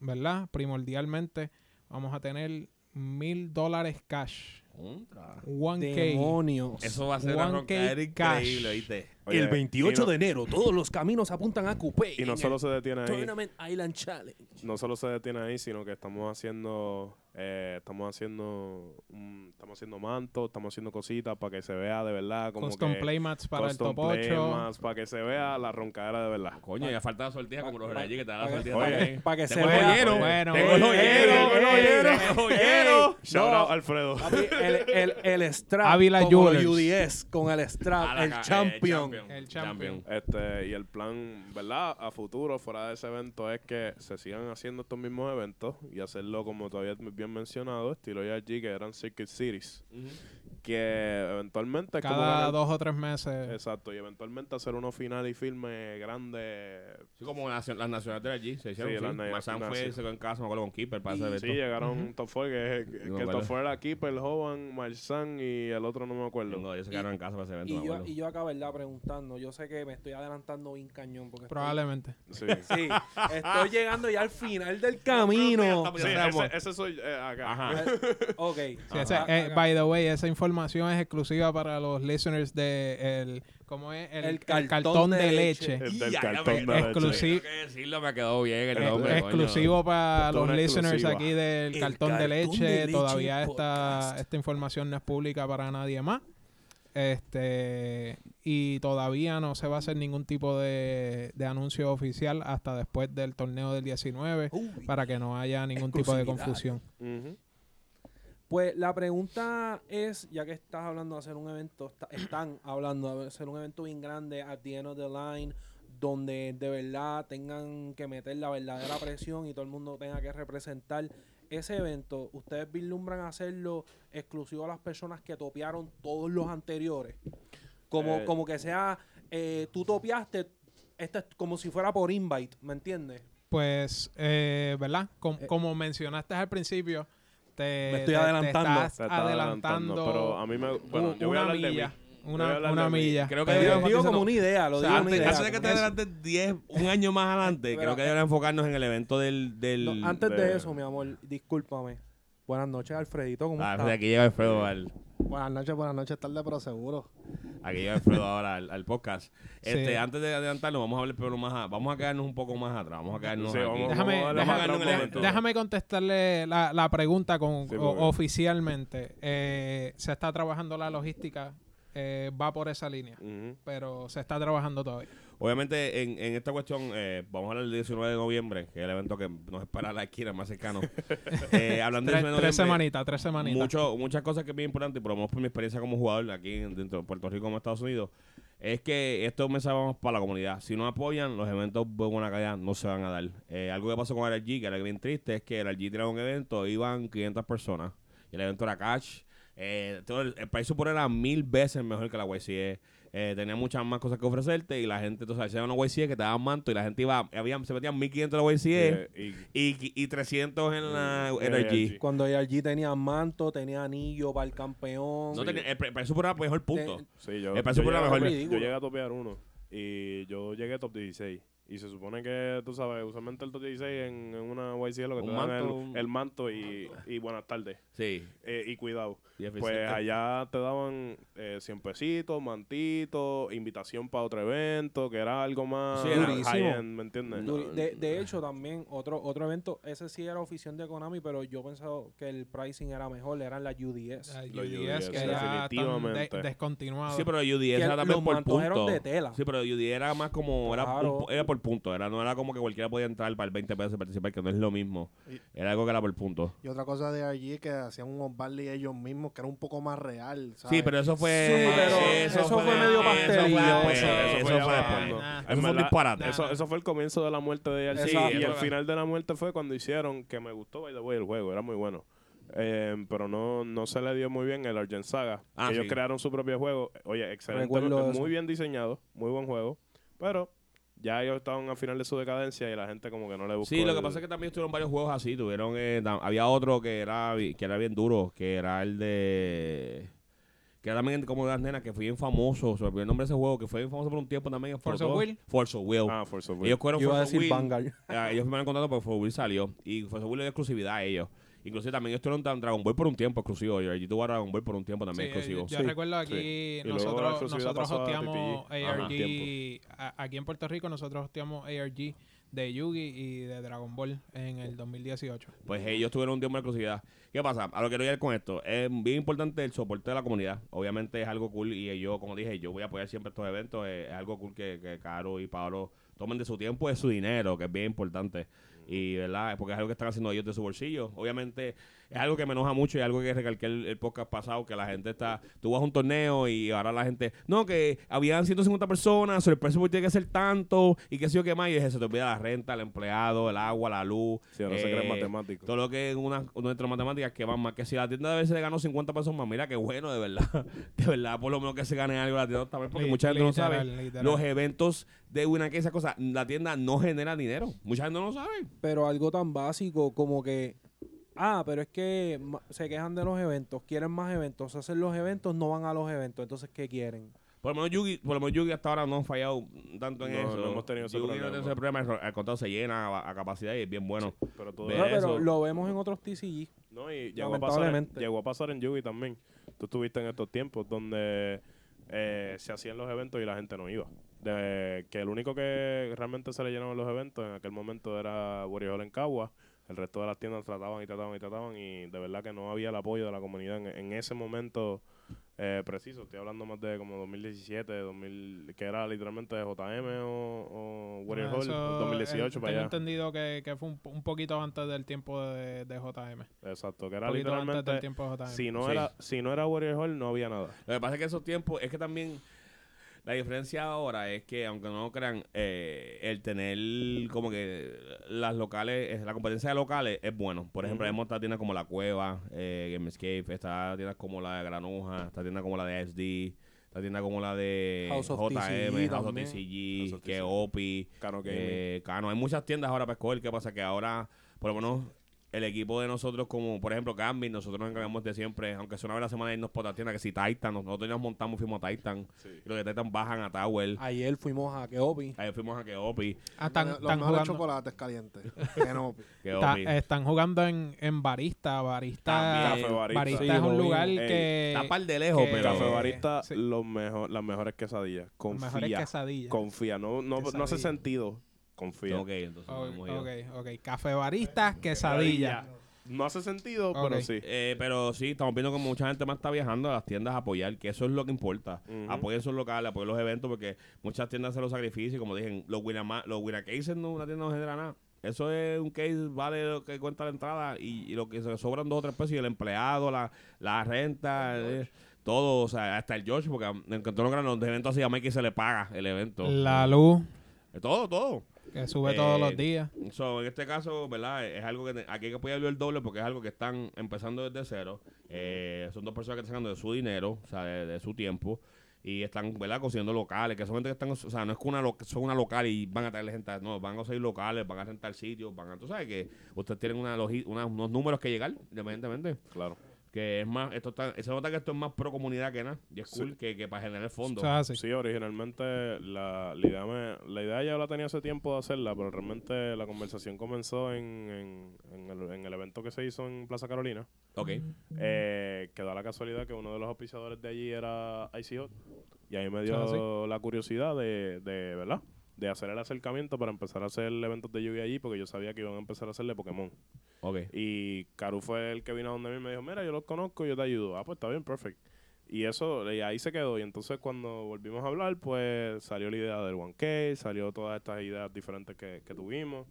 Speaker 3: ¿verdad? Primordialmente vamos a tener mil dólares cash.
Speaker 1: Contra.
Speaker 3: 1K.
Speaker 2: Demonios.
Speaker 1: Eso va a ser una
Speaker 3: 1K
Speaker 1: roncadera
Speaker 3: cash.
Speaker 1: increíble, ¿viste?
Speaker 4: Oye,
Speaker 2: el 28
Speaker 4: y no-
Speaker 2: de enero, todos los caminos apuntan a Coupé.
Speaker 4: Y no solo
Speaker 2: el
Speaker 4: se detiene ahí,
Speaker 2: Tournament Island Challenge.
Speaker 4: no solo se detiene ahí, sino que estamos haciendo, eh, estamos haciendo, un- estamos haciendo mantos, estamos haciendo cositas para que se vea de verdad como
Speaker 3: Custom
Speaker 4: que
Speaker 3: playmats para el
Speaker 4: custom
Speaker 3: top 8.
Speaker 4: playmats, para que se vea la roncadera de verdad.
Speaker 1: Coño, ya falta la sortija como los allí que te da la sortija
Speaker 4: pa-
Speaker 1: también.
Speaker 2: pa' que se
Speaker 1: el
Speaker 2: vea.
Speaker 3: Bueno,
Speaker 1: Tengo el joyero. tengo el joyero,
Speaker 2: ey,
Speaker 1: tengo el joyero.
Speaker 4: Shout
Speaker 2: No.
Speaker 4: out Alfredo.
Speaker 2: El, el, el strap
Speaker 3: Ávila
Speaker 2: los UDS con el strap, el
Speaker 1: ca- eh,
Speaker 2: champion.
Speaker 3: El champion.
Speaker 4: Este, y el plan, ¿verdad? A futuro, fuera de ese evento, es que se sigan haciendo estos mismos eventos y hacerlo, como todavía bien mencionado, estilo YG, que eran Circuit Series. Que eventualmente como
Speaker 3: Cada dos o tres meses.
Speaker 4: Exacto, y eventualmente hacer unos final y filme grande.
Speaker 1: Sí, como las nacionales de allí se hicieron.
Speaker 4: Sí,
Speaker 1: Sí,
Speaker 4: las na-
Speaker 1: Marzán
Speaker 4: las-
Speaker 1: fue,
Speaker 4: sí.
Speaker 1: se quedó en casa, me acuerdo con Keeper para ese evento.
Speaker 4: Sí, llegaron un top 4, que, que,
Speaker 1: me
Speaker 4: que el
Speaker 1: acuerdo.
Speaker 4: top 4 era Keeper, Hovan, Marzán y el otro no me acuerdo.
Speaker 1: No, ellos se quedaron en casa para ese evento,
Speaker 2: Y
Speaker 1: me
Speaker 2: yo,
Speaker 1: acuerdo.
Speaker 2: y yo acá, ¿verdad? Preguntando. Yo sé que me estoy adelantando bien cañón. Porque estoy-
Speaker 3: Probablemente.
Speaker 4: Sí. (laughs)
Speaker 2: Sí, estoy llegando ya al final del camino.
Speaker 4: Sí, ese, ese soy eh, acá.
Speaker 1: Ajá.
Speaker 2: ok.
Speaker 3: Sí, ese- eh, by the way, esa información es exclusiva para los listeners de el, ¿cómo es? El,
Speaker 2: El
Speaker 3: el
Speaker 2: cartón de
Speaker 3: de,
Speaker 2: leche.
Speaker 3: leche.
Speaker 4: El del cartón de
Speaker 1: me-
Speaker 4: leche.
Speaker 3: Exclusivo.
Speaker 1: Tengo que decirlo, me quedó bien el nombre.
Speaker 3: Es
Speaker 1: coño.
Speaker 3: exclusivo para los listeners aquí del
Speaker 2: El
Speaker 3: cartón de leche.
Speaker 2: de leche
Speaker 3: Todavía esta, esta información no es pública para nadie más. Este y todavía no se va a hacer ningún tipo de, de anuncio oficial hasta después del torneo del 19
Speaker 2: Uy.
Speaker 3: para que no haya ningún tipo de confusión.
Speaker 2: Pues la pregunta es, ya que estás hablando de hacer un evento, está- están (clears throat) hablando de hacer un evento bien grande at the end of the line, donde de verdad tengan que meter la verdadera presión y todo el mundo tenga que representar ese evento, ¿ustedes vislumbran hacerlo exclusivo a las personas que topearon todos los anteriores? Como,
Speaker 4: Eh,
Speaker 2: como que sea, eh, tú topeaste, este es como si fuera por invite, ¿me entiendes?
Speaker 3: Pues, eh, ¿verdad? Com-
Speaker 2: Eh.
Speaker 3: como mencionaste al principio, te,
Speaker 2: Me estoy
Speaker 3: te- te
Speaker 2: adelantando.
Speaker 3: estás
Speaker 4: Se está adelantando,
Speaker 3: adelantando
Speaker 4: pero a mí me... Bueno, yo voy a hablar de
Speaker 3: milla.
Speaker 4: mí.
Speaker 3: Una, una
Speaker 4: de
Speaker 3: milla.
Speaker 1: Creo que
Speaker 2: digo
Speaker 1: hacerlo-
Speaker 2: como una idea, lo
Speaker 1: O sea,
Speaker 2: digo
Speaker 1: antes,
Speaker 2: una idea.
Speaker 1: antes de que te adelantes 10, un año más adelante, creo que deberíamos enfocarnos en el evento del... del
Speaker 2: No, antes de
Speaker 4: de-
Speaker 2: eso, mi amor, discúlpame. Buenas noches, Alfredito. ¿Cómo
Speaker 1: Ah,
Speaker 2: estás?
Speaker 1: de aquí llega Alfredo al...
Speaker 5: Buenas noches, buenas noches, tarde, pero seguro.
Speaker 1: Aquí llega Alfredo ahora al, al podcast. (laughs) Este,
Speaker 3: Sí.
Speaker 1: Antes de adelantarlo, vamos a hablar pero más a- Vamos a quedarnos un poco más atrás. Vamos a quedarnos
Speaker 4: Sí,
Speaker 1: aquí.
Speaker 4: vamos-
Speaker 3: Déjame,
Speaker 4: vamos a
Speaker 3: déjame-
Speaker 4: un
Speaker 3: déjame-
Speaker 4: momento.
Speaker 3: déjame contestarle la, la pregunta con,
Speaker 4: Sí,
Speaker 3: o-
Speaker 4: porque-
Speaker 3: oficialmente. Eh, se está trabajando la logística eh, va por esa línea. Pero se está trabajando todavía.
Speaker 1: Obviamente, en, en esta cuestión, eh, vamos a hablar del 19 de noviembre, que es el evento que nos espera a la esquina más cercano. (laughs) Eh, hablando del 19
Speaker 3: Tres,
Speaker 1: de
Speaker 3: tres semanitas, tres semanitas.
Speaker 1: mucho, muchas cosas que es bien importante, y por lo menos por mi experiencia como jugador aquí en- dentro de Puerto Rico como Estados Unidos, es que estos mensajes vamos para la comunidad. Si no apoyan, los eventos de buena calidad no se van a dar. Eh, algo que pasó con el RG, que era bien triste, es que el RG tiraba un evento, iban 500 personas, y el evento era cash. Eh, todo el, el país supone era mil veces mejor que la YCE. Eh, tenía muchas más cosas que ofrecerte y la gente, entonces, hacía una YCE que te daban manto y la gente iba, había, se metían 1500 en la YCE
Speaker 4: Eh, y-
Speaker 1: y, y 300 en la
Speaker 4: Mm,
Speaker 1: NRG.
Speaker 4: NRG.
Speaker 2: Cuando allí tenía manto, tenía anillo para el campeón.
Speaker 1: No tenía, el, pre- el país supone era mejor punto.
Speaker 4: Sí, yo,
Speaker 1: Me parece
Speaker 4: yo
Speaker 1: por la
Speaker 4: llegué a
Speaker 1: mejor.
Speaker 4: yo llegué a topear uno y yo llegué top 16. Y se supone que, tú sabes, usualmente el top 16 en, en una YC es lo que
Speaker 1: Un
Speaker 4: te dan
Speaker 1: manto,
Speaker 4: el, manto y, y buenas tardes.
Speaker 1: Sí.
Speaker 4: Eh, y cuidado.
Speaker 1: Y
Speaker 4: Pues allá te daban eh, 100 pesitos, mantitos, invitación para otro evento, que era algo más
Speaker 1: Sí, era
Speaker 4: ¿me entiendes?
Speaker 2: De, de hecho, también otro otro evento, ese sí era oficial de Konami, pero yo pensaba que el pricing era mejor, eran las UDS.
Speaker 3: La
Speaker 4: Los
Speaker 3: UDS, que están
Speaker 4: definitivamente.
Speaker 3: de- descontinuados.
Speaker 1: Sí, pero UDS era también por punto.
Speaker 2: de tela.
Speaker 1: Sí, pero UDS era más como. Era,
Speaker 2: Claro.
Speaker 1: un- era por punto. Era, no era como que cualquiera podía entrar para el 20 pesos y participar, que no es lo mismo.
Speaker 5: Y-
Speaker 1: Era algo que era por punto.
Speaker 5: Y otra cosa de allí que hacían unos barley ellos mismos que era un poco más real. ¿sabes?
Speaker 1: Sí, pero eso fue.
Speaker 2: Sí, pero eso fue medio
Speaker 1: Eso fue
Speaker 2: pastelillo.
Speaker 1: fue después.
Speaker 3: ya-
Speaker 1: Eso fue un
Speaker 4: verdad,
Speaker 1: disparate.
Speaker 4: Eso, eso fue el comienzo de la muerte de.
Speaker 1: Sí,
Speaker 4: y el final de la muerte fue cuando hicieron, que me gustó, by the way, el juego, era muy bueno. Eh, pero no, no se le dio muy bien el Argent Saga.
Speaker 1: Ah,
Speaker 4: que ellos
Speaker 1: sí.
Speaker 4: crearon su propio juego. Oye, excelente.
Speaker 2: Eso.
Speaker 4: Muy bien diseñado, muy buen juego. Pero ya ellos estaban al final de su decadencia y la gente como que no le buscó.
Speaker 1: Sí, lo que
Speaker 4: el-
Speaker 1: pasa es que también tuvieron varios juegos así. Tuvieron. eh, había otro que era, que era bien duro, que era el de. Que era también como de las nenas, que fue bien famoso. Se me olvidó el nombre de ese juego, que fue bien famoso por un tiempo también.
Speaker 3: Force of. Will.
Speaker 1: Force of Will.
Speaker 4: Ah, Force of Will.
Speaker 1: Ellos fueron
Speaker 2: Yo iba a
Speaker 1: of
Speaker 2: decir
Speaker 1: Will.
Speaker 2: Vanguard.
Speaker 1: Ah, ellos firmaron contrato porque Force Will salió. Y Force Will dio exclusividad a ellos. Inclusive también ellos tuvieron tan- Dragon Ball por un tiempo exclusivo. Y tuvo a Dragon Ball por un tiempo también
Speaker 3: Sí,
Speaker 1: exclusivo.
Speaker 3: Yo
Speaker 2: Sí,
Speaker 3: recuerdo aquí,
Speaker 4: sí.
Speaker 3: Nosotros, nosotros hosteamos.
Speaker 1: Ajá.
Speaker 3: ARG, a- aquí en Puerto Rico nosotros hosteamos ARG de Yugi y de Dragon Ball en el 2018.
Speaker 1: Pues ellos tuvieron un tiempo de exclusividad. ¿Qué pasa? A lo que quiero ir con esto. Es bien importante el soporte de la comunidad. Obviamente es algo cool. Y yo, como dije, yo voy a apoyar siempre estos eventos. Es, es algo cool que, que Caro y Pablo tomen de su tiempo y de su dinero, que es bien importante. Y, ¿verdad? Porque es algo que están haciendo ellos de su bolsillo. Obviamente es algo que me enoja mucho y algo que recalqué el, el podcast pasado, que la gente está... Tú vas a un torneo y ahora la gente... No, que habían 150 personas, el precio tiene que ser tanto y qué sé yo qué más. Y es eso, te olvida la renta, el empleado, el agua, la luz.
Speaker 4: Sí, ahora se creen
Speaker 1: eh,
Speaker 4: matemáticos.
Speaker 1: todo lo que es una, nuestras matemáticas que van más que si la tienda a veces le ganó 50 pesos más, mira qué bueno, de verdad. (laughs) De verdad, por lo menos que se gane algo la tienda también, porque mucha gente no sabe.
Speaker 3: literal.
Speaker 1: Los eventos de una que esa cosa, la tienda no genera dinero. Mucha gente no lo sabe.
Speaker 2: Pero algo tan básico como que, ah, pero es que se quejan de los eventos, quieren más eventos, hacen los eventos, no van a los eventos, entonces ¿qué quieren?
Speaker 1: Por lo menos Yugi, por lo menos Yugi hasta ahora no han fallado tanto en
Speaker 4: No,
Speaker 1: eso.
Speaker 4: no hemos tenido ese
Speaker 1: Yugi
Speaker 4: problema.
Speaker 1: no tiene ese problema, al contrario se llena a, a capacidad y es bien bueno.
Speaker 4: Pero todo
Speaker 2: No,
Speaker 1: eso.
Speaker 2: pero lo vemos en otros TCG.
Speaker 4: No, y llegó a, pasar en, llegó a pasar en Yugi también. Tú estuviste en estos tiempos donde eh, se hacían los eventos y la gente no iba. De, que el único que realmente se le llenaban los eventos en aquel momento era Warrior en Cagua. El resto de las tiendas trataban y trataban y trataban y de verdad que no había el apoyo de la comunidad en, en ese momento eh, preciso. Estoy hablando más de como 2017, 2000, que era literalmente de JM o, o Warrior Hall,
Speaker 3: eso,
Speaker 4: 2018
Speaker 3: eh,
Speaker 4: para
Speaker 3: Tengo
Speaker 4: allá.
Speaker 3: entendido que, que fue un, un poquito antes del tiempo de, de JM.
Speaker 4: Exacto, que
Speaker 3: Un
Speaker 4: era
Speaker 3: antes
Speaker 4: literalmente
Speaker 3: del tiempo de JM.
Speaker 4: si no
Speaker 1: Sí.
Speaker 4: era si no era Warrior Hall no había nada.
Speaker 1: Lo que pasa es que esos tiempos, es que también la diferencia ahora es que, aunque no lo crean, eh, el tener como que las locales, eh, la competencia de locales es bueno. Por ejemplo, hemos esta tienda como La Cueva, eh, Gamescape, está tiendas como la de Granuja, esta tienda como la de SD, esta tienda como la de
Speaker 2: House of
Speaker 1: JM,
Speaker 2: TCG
Speaker 1: House of. TCG,
Speaker 4: House of
Speaker 1: que
Speaker 4: TCG.
Speaker 1: OPI,
Speaker 4: Cano
Speaker 1: eh, Cano. Hay muchas tiendas ahora para escoger. ¿Qué pasa? Que ahora, por lo menos, el equipo de nosotros, como por ejemplo Gambit, nosotros nos encargamos de siempre, aunque sea una vez a la semana irnos por la tienda, que si Titan, nosotros nos montamos, fuimos a Titan,
Speaker 4: Sí.
Speaker 1: y los de Titan bajan a Tower.
Speaker 2: Ayer fuimos a Keopi.
Speaker 1: Ahí fuimos a Keopi,
Speaker 3: Ah, están,
Speaker 5: los
Speaker 3: están jugando,
Speaker 5: chocolates calientes. (laughs)
Speaker 3: Está- están jugando en, en Barista. Barista,
Speaker 1: También.
Speaker 4: Café Barista.
Speaker 3: Barista
Speaker 2: Sí,
Speaker 3: es un lugar
Speaker 4: Ey,
Speaker 3: que...
Speaker 1: Está par de lejos,
Speaker 3: que-
Speaker 1: pero...
Speaker 4: Café Barista,
Speaker 3: sí.
Speaker 4: los mejor, las mejores quesadillas.
Speaker 3: Las
Speaker 4: Confía.
Speaker 3: mejores quesadillas.
Speaker 4: Confía. No, no, no hace sentido. Confía.
Speaker 1: Ok, entonces
Speaker 3: Ok, ok, ok. Café Barista, quesadilla.
Speaker 4: no hace sentido, pero sí.
Speaker 1: Eh, pero sí, estamos viendo como mucha gente más está viajando a las tiendas a apoyar, que eso es lo que importa.
Speaker 4: Ujú.
Speaker 1: Apoyen sus locales, apoyen los eventos, porque muchas tiendas hacen los sacrificios. Como dije, los Winama, los Winna Cases no, una tienda no genera nada. Eso es un case, vale lo que cuenta la entrada y, y lo que se sobran dos o tres pesos y el empleado, la, la renta, eh, todo, o sea, hasta el George, porque en Cantón Grande los eventos así a Mikey se le paga el evento.
Speaker 3: La luz,
Speaker 1: Eh, Todo, todo.
Speaker 3: Que sube todos
Speaker 1: Eh,
Speaker 3: los días.
Speaker 1: So, en este caso, ¿verdad? Es algo que te- aquí hay que apoyarlo el doble porque es algo que están empezando desde cero. Eh, son dos personas que están sacando de su dinero, o sea, de, de su tiempo. Y están, ¿verdad? Consiguiendo locales, que son gente que están, o sea, no es que una lo- son una local y van a traerle gente, no, van a conseguir locales, van a rentar sitios, van a, tú sabes que ustedes tienen una una- unos números que llegar, independientemente.
Speaker 4: Claro.
Speaker 1: Que es más, esto está, se nota que esto es más pro comunidad que nada. Y es
Speaker 4: Sí.
Speaker 1: cool que, que para generar fondos.
Speaker 4: Sí, originalmente la, la idea me- la idea ya la tenía hace tiempo de hacerla, pero realmente la conversación comenzó en, en, en el, en el evento que se hizo en Plaza Carolina.
Speaker 1: ok.
Speaker 4: Eh, que da la casualidad que uno de los auspiciadores de allí era Hot. Y ahí me dio
Speaker 3: Ah,
Speaker 4: la curiosidad de, de, ¿verdad? De hacer el acercamiento para empezar a hacer eventos de lluvia allí, porque yo sabía que iban a empezar a hacer de Pokémon.
Speaker 1: Ok.
Speaker 4: Y Karu fue el que vino a donde mí y me dijo, mira, yo los conozco, yo te ayudo. Ah, pues está bien, perfecto. Y eso, y ahí se quedó. Y entonces cuando volvimos a hablar, pues salió la idea del 1K, salió todas estas ideas diferentes que, que tuvimos.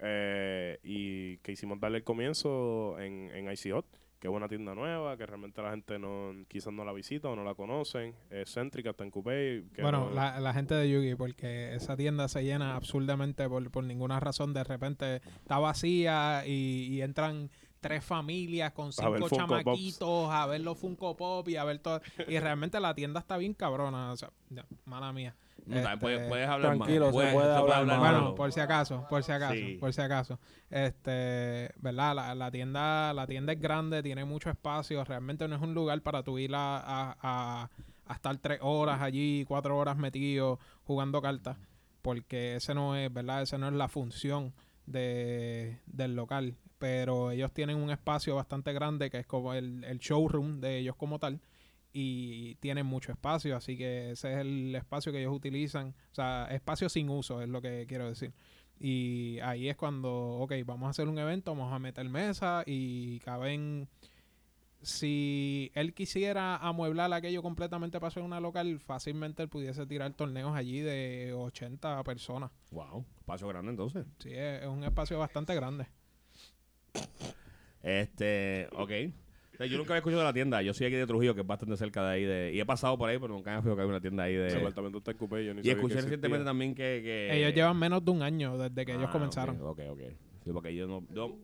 Speaker 4: Eh, y que hicimos darle el comienzo en, en Icy Hot, que es una tienda nueva, que realmente la gente no quizás no la visita o no la conocen. Es céntrica, está en Coupé. que
Speaker 3: Bueno,
Speaker 4: no-
Speaker 3: la, la gente de Yugi, porque esa tienda se llena absurdamente por, por ninguna razón. De repente está vacía y, y entran tres familias con
Speaker 4: A
Speaker 3: cinco
Speaker 4: Pops.
Speaker 3: chamaquitos a ver los Funko Pop y a ver todo. Y realmente la tienda está bien cabrona. O sea, ya, mala mía.
Speaker 1: No,
Speaker 3: Este,
Speaker 1: puedes, puedes hablar
Speaker 2: tranquilo,
Speaker 1: más.
Speaker 2: se
Speaker 1: Puedes-
Speaker 2: puede
Speaker 1: se
Speaker 2: hablar más.
Speaker 3: Bueno, por si acaso, por si acaso,
Speaker 1: Sí.
Speaker 3: por si acaso. Este, ¿verdad? La, la tienda, la tienda es grande, tiene mucho espacio. Realmente no es un lugar para tu ir a, a- a- a estar tres horas allí, cuatro horas metido jugando cartas. Porque ese no es, ¿verdad? Esa no es la función de, del local. Pero ellos tienen un espacio bastante grande que es como el, el showroom de ellos como tal y tienen mucho espacio, así que ese es el espacio que ellos utilizan, o sea, espacio sin uso es lo que quiero decir. Y ahí es cuando, ok, vamos a hacer un evento, vamos a meter mesa y caben, si él quisiera amueblar aquello completamente para hacer una local, fácilmente él pudiese tirar torneos allí de 80 personas.
Speaker 1: Wow, espacio grande entonces.
Speaker 3: Sí, es, es un espacio bastante grande.
Speaker 1: Este, ok. O sea, yo nunca había escuchado de la tienda. Yo soy aquí de Trujillo, que es bastante cerca de ahí. De, y he pasado por ahí, pero nunca había fijado que hay una tienda ahí
Speaker 4: el
Speaker 1: de...
Speaker 4: apartamento está en Coupé, yo ni
Speaker 1: Y escuché recientemente también que... que-
Speaker 3: Ellos llevan menos de un año desde que ellos
Speaker 1: Ah,
Speaker 3: comenzaron.
Speaker 1: Ok, ok. ok. Sí, porque yo no... yo-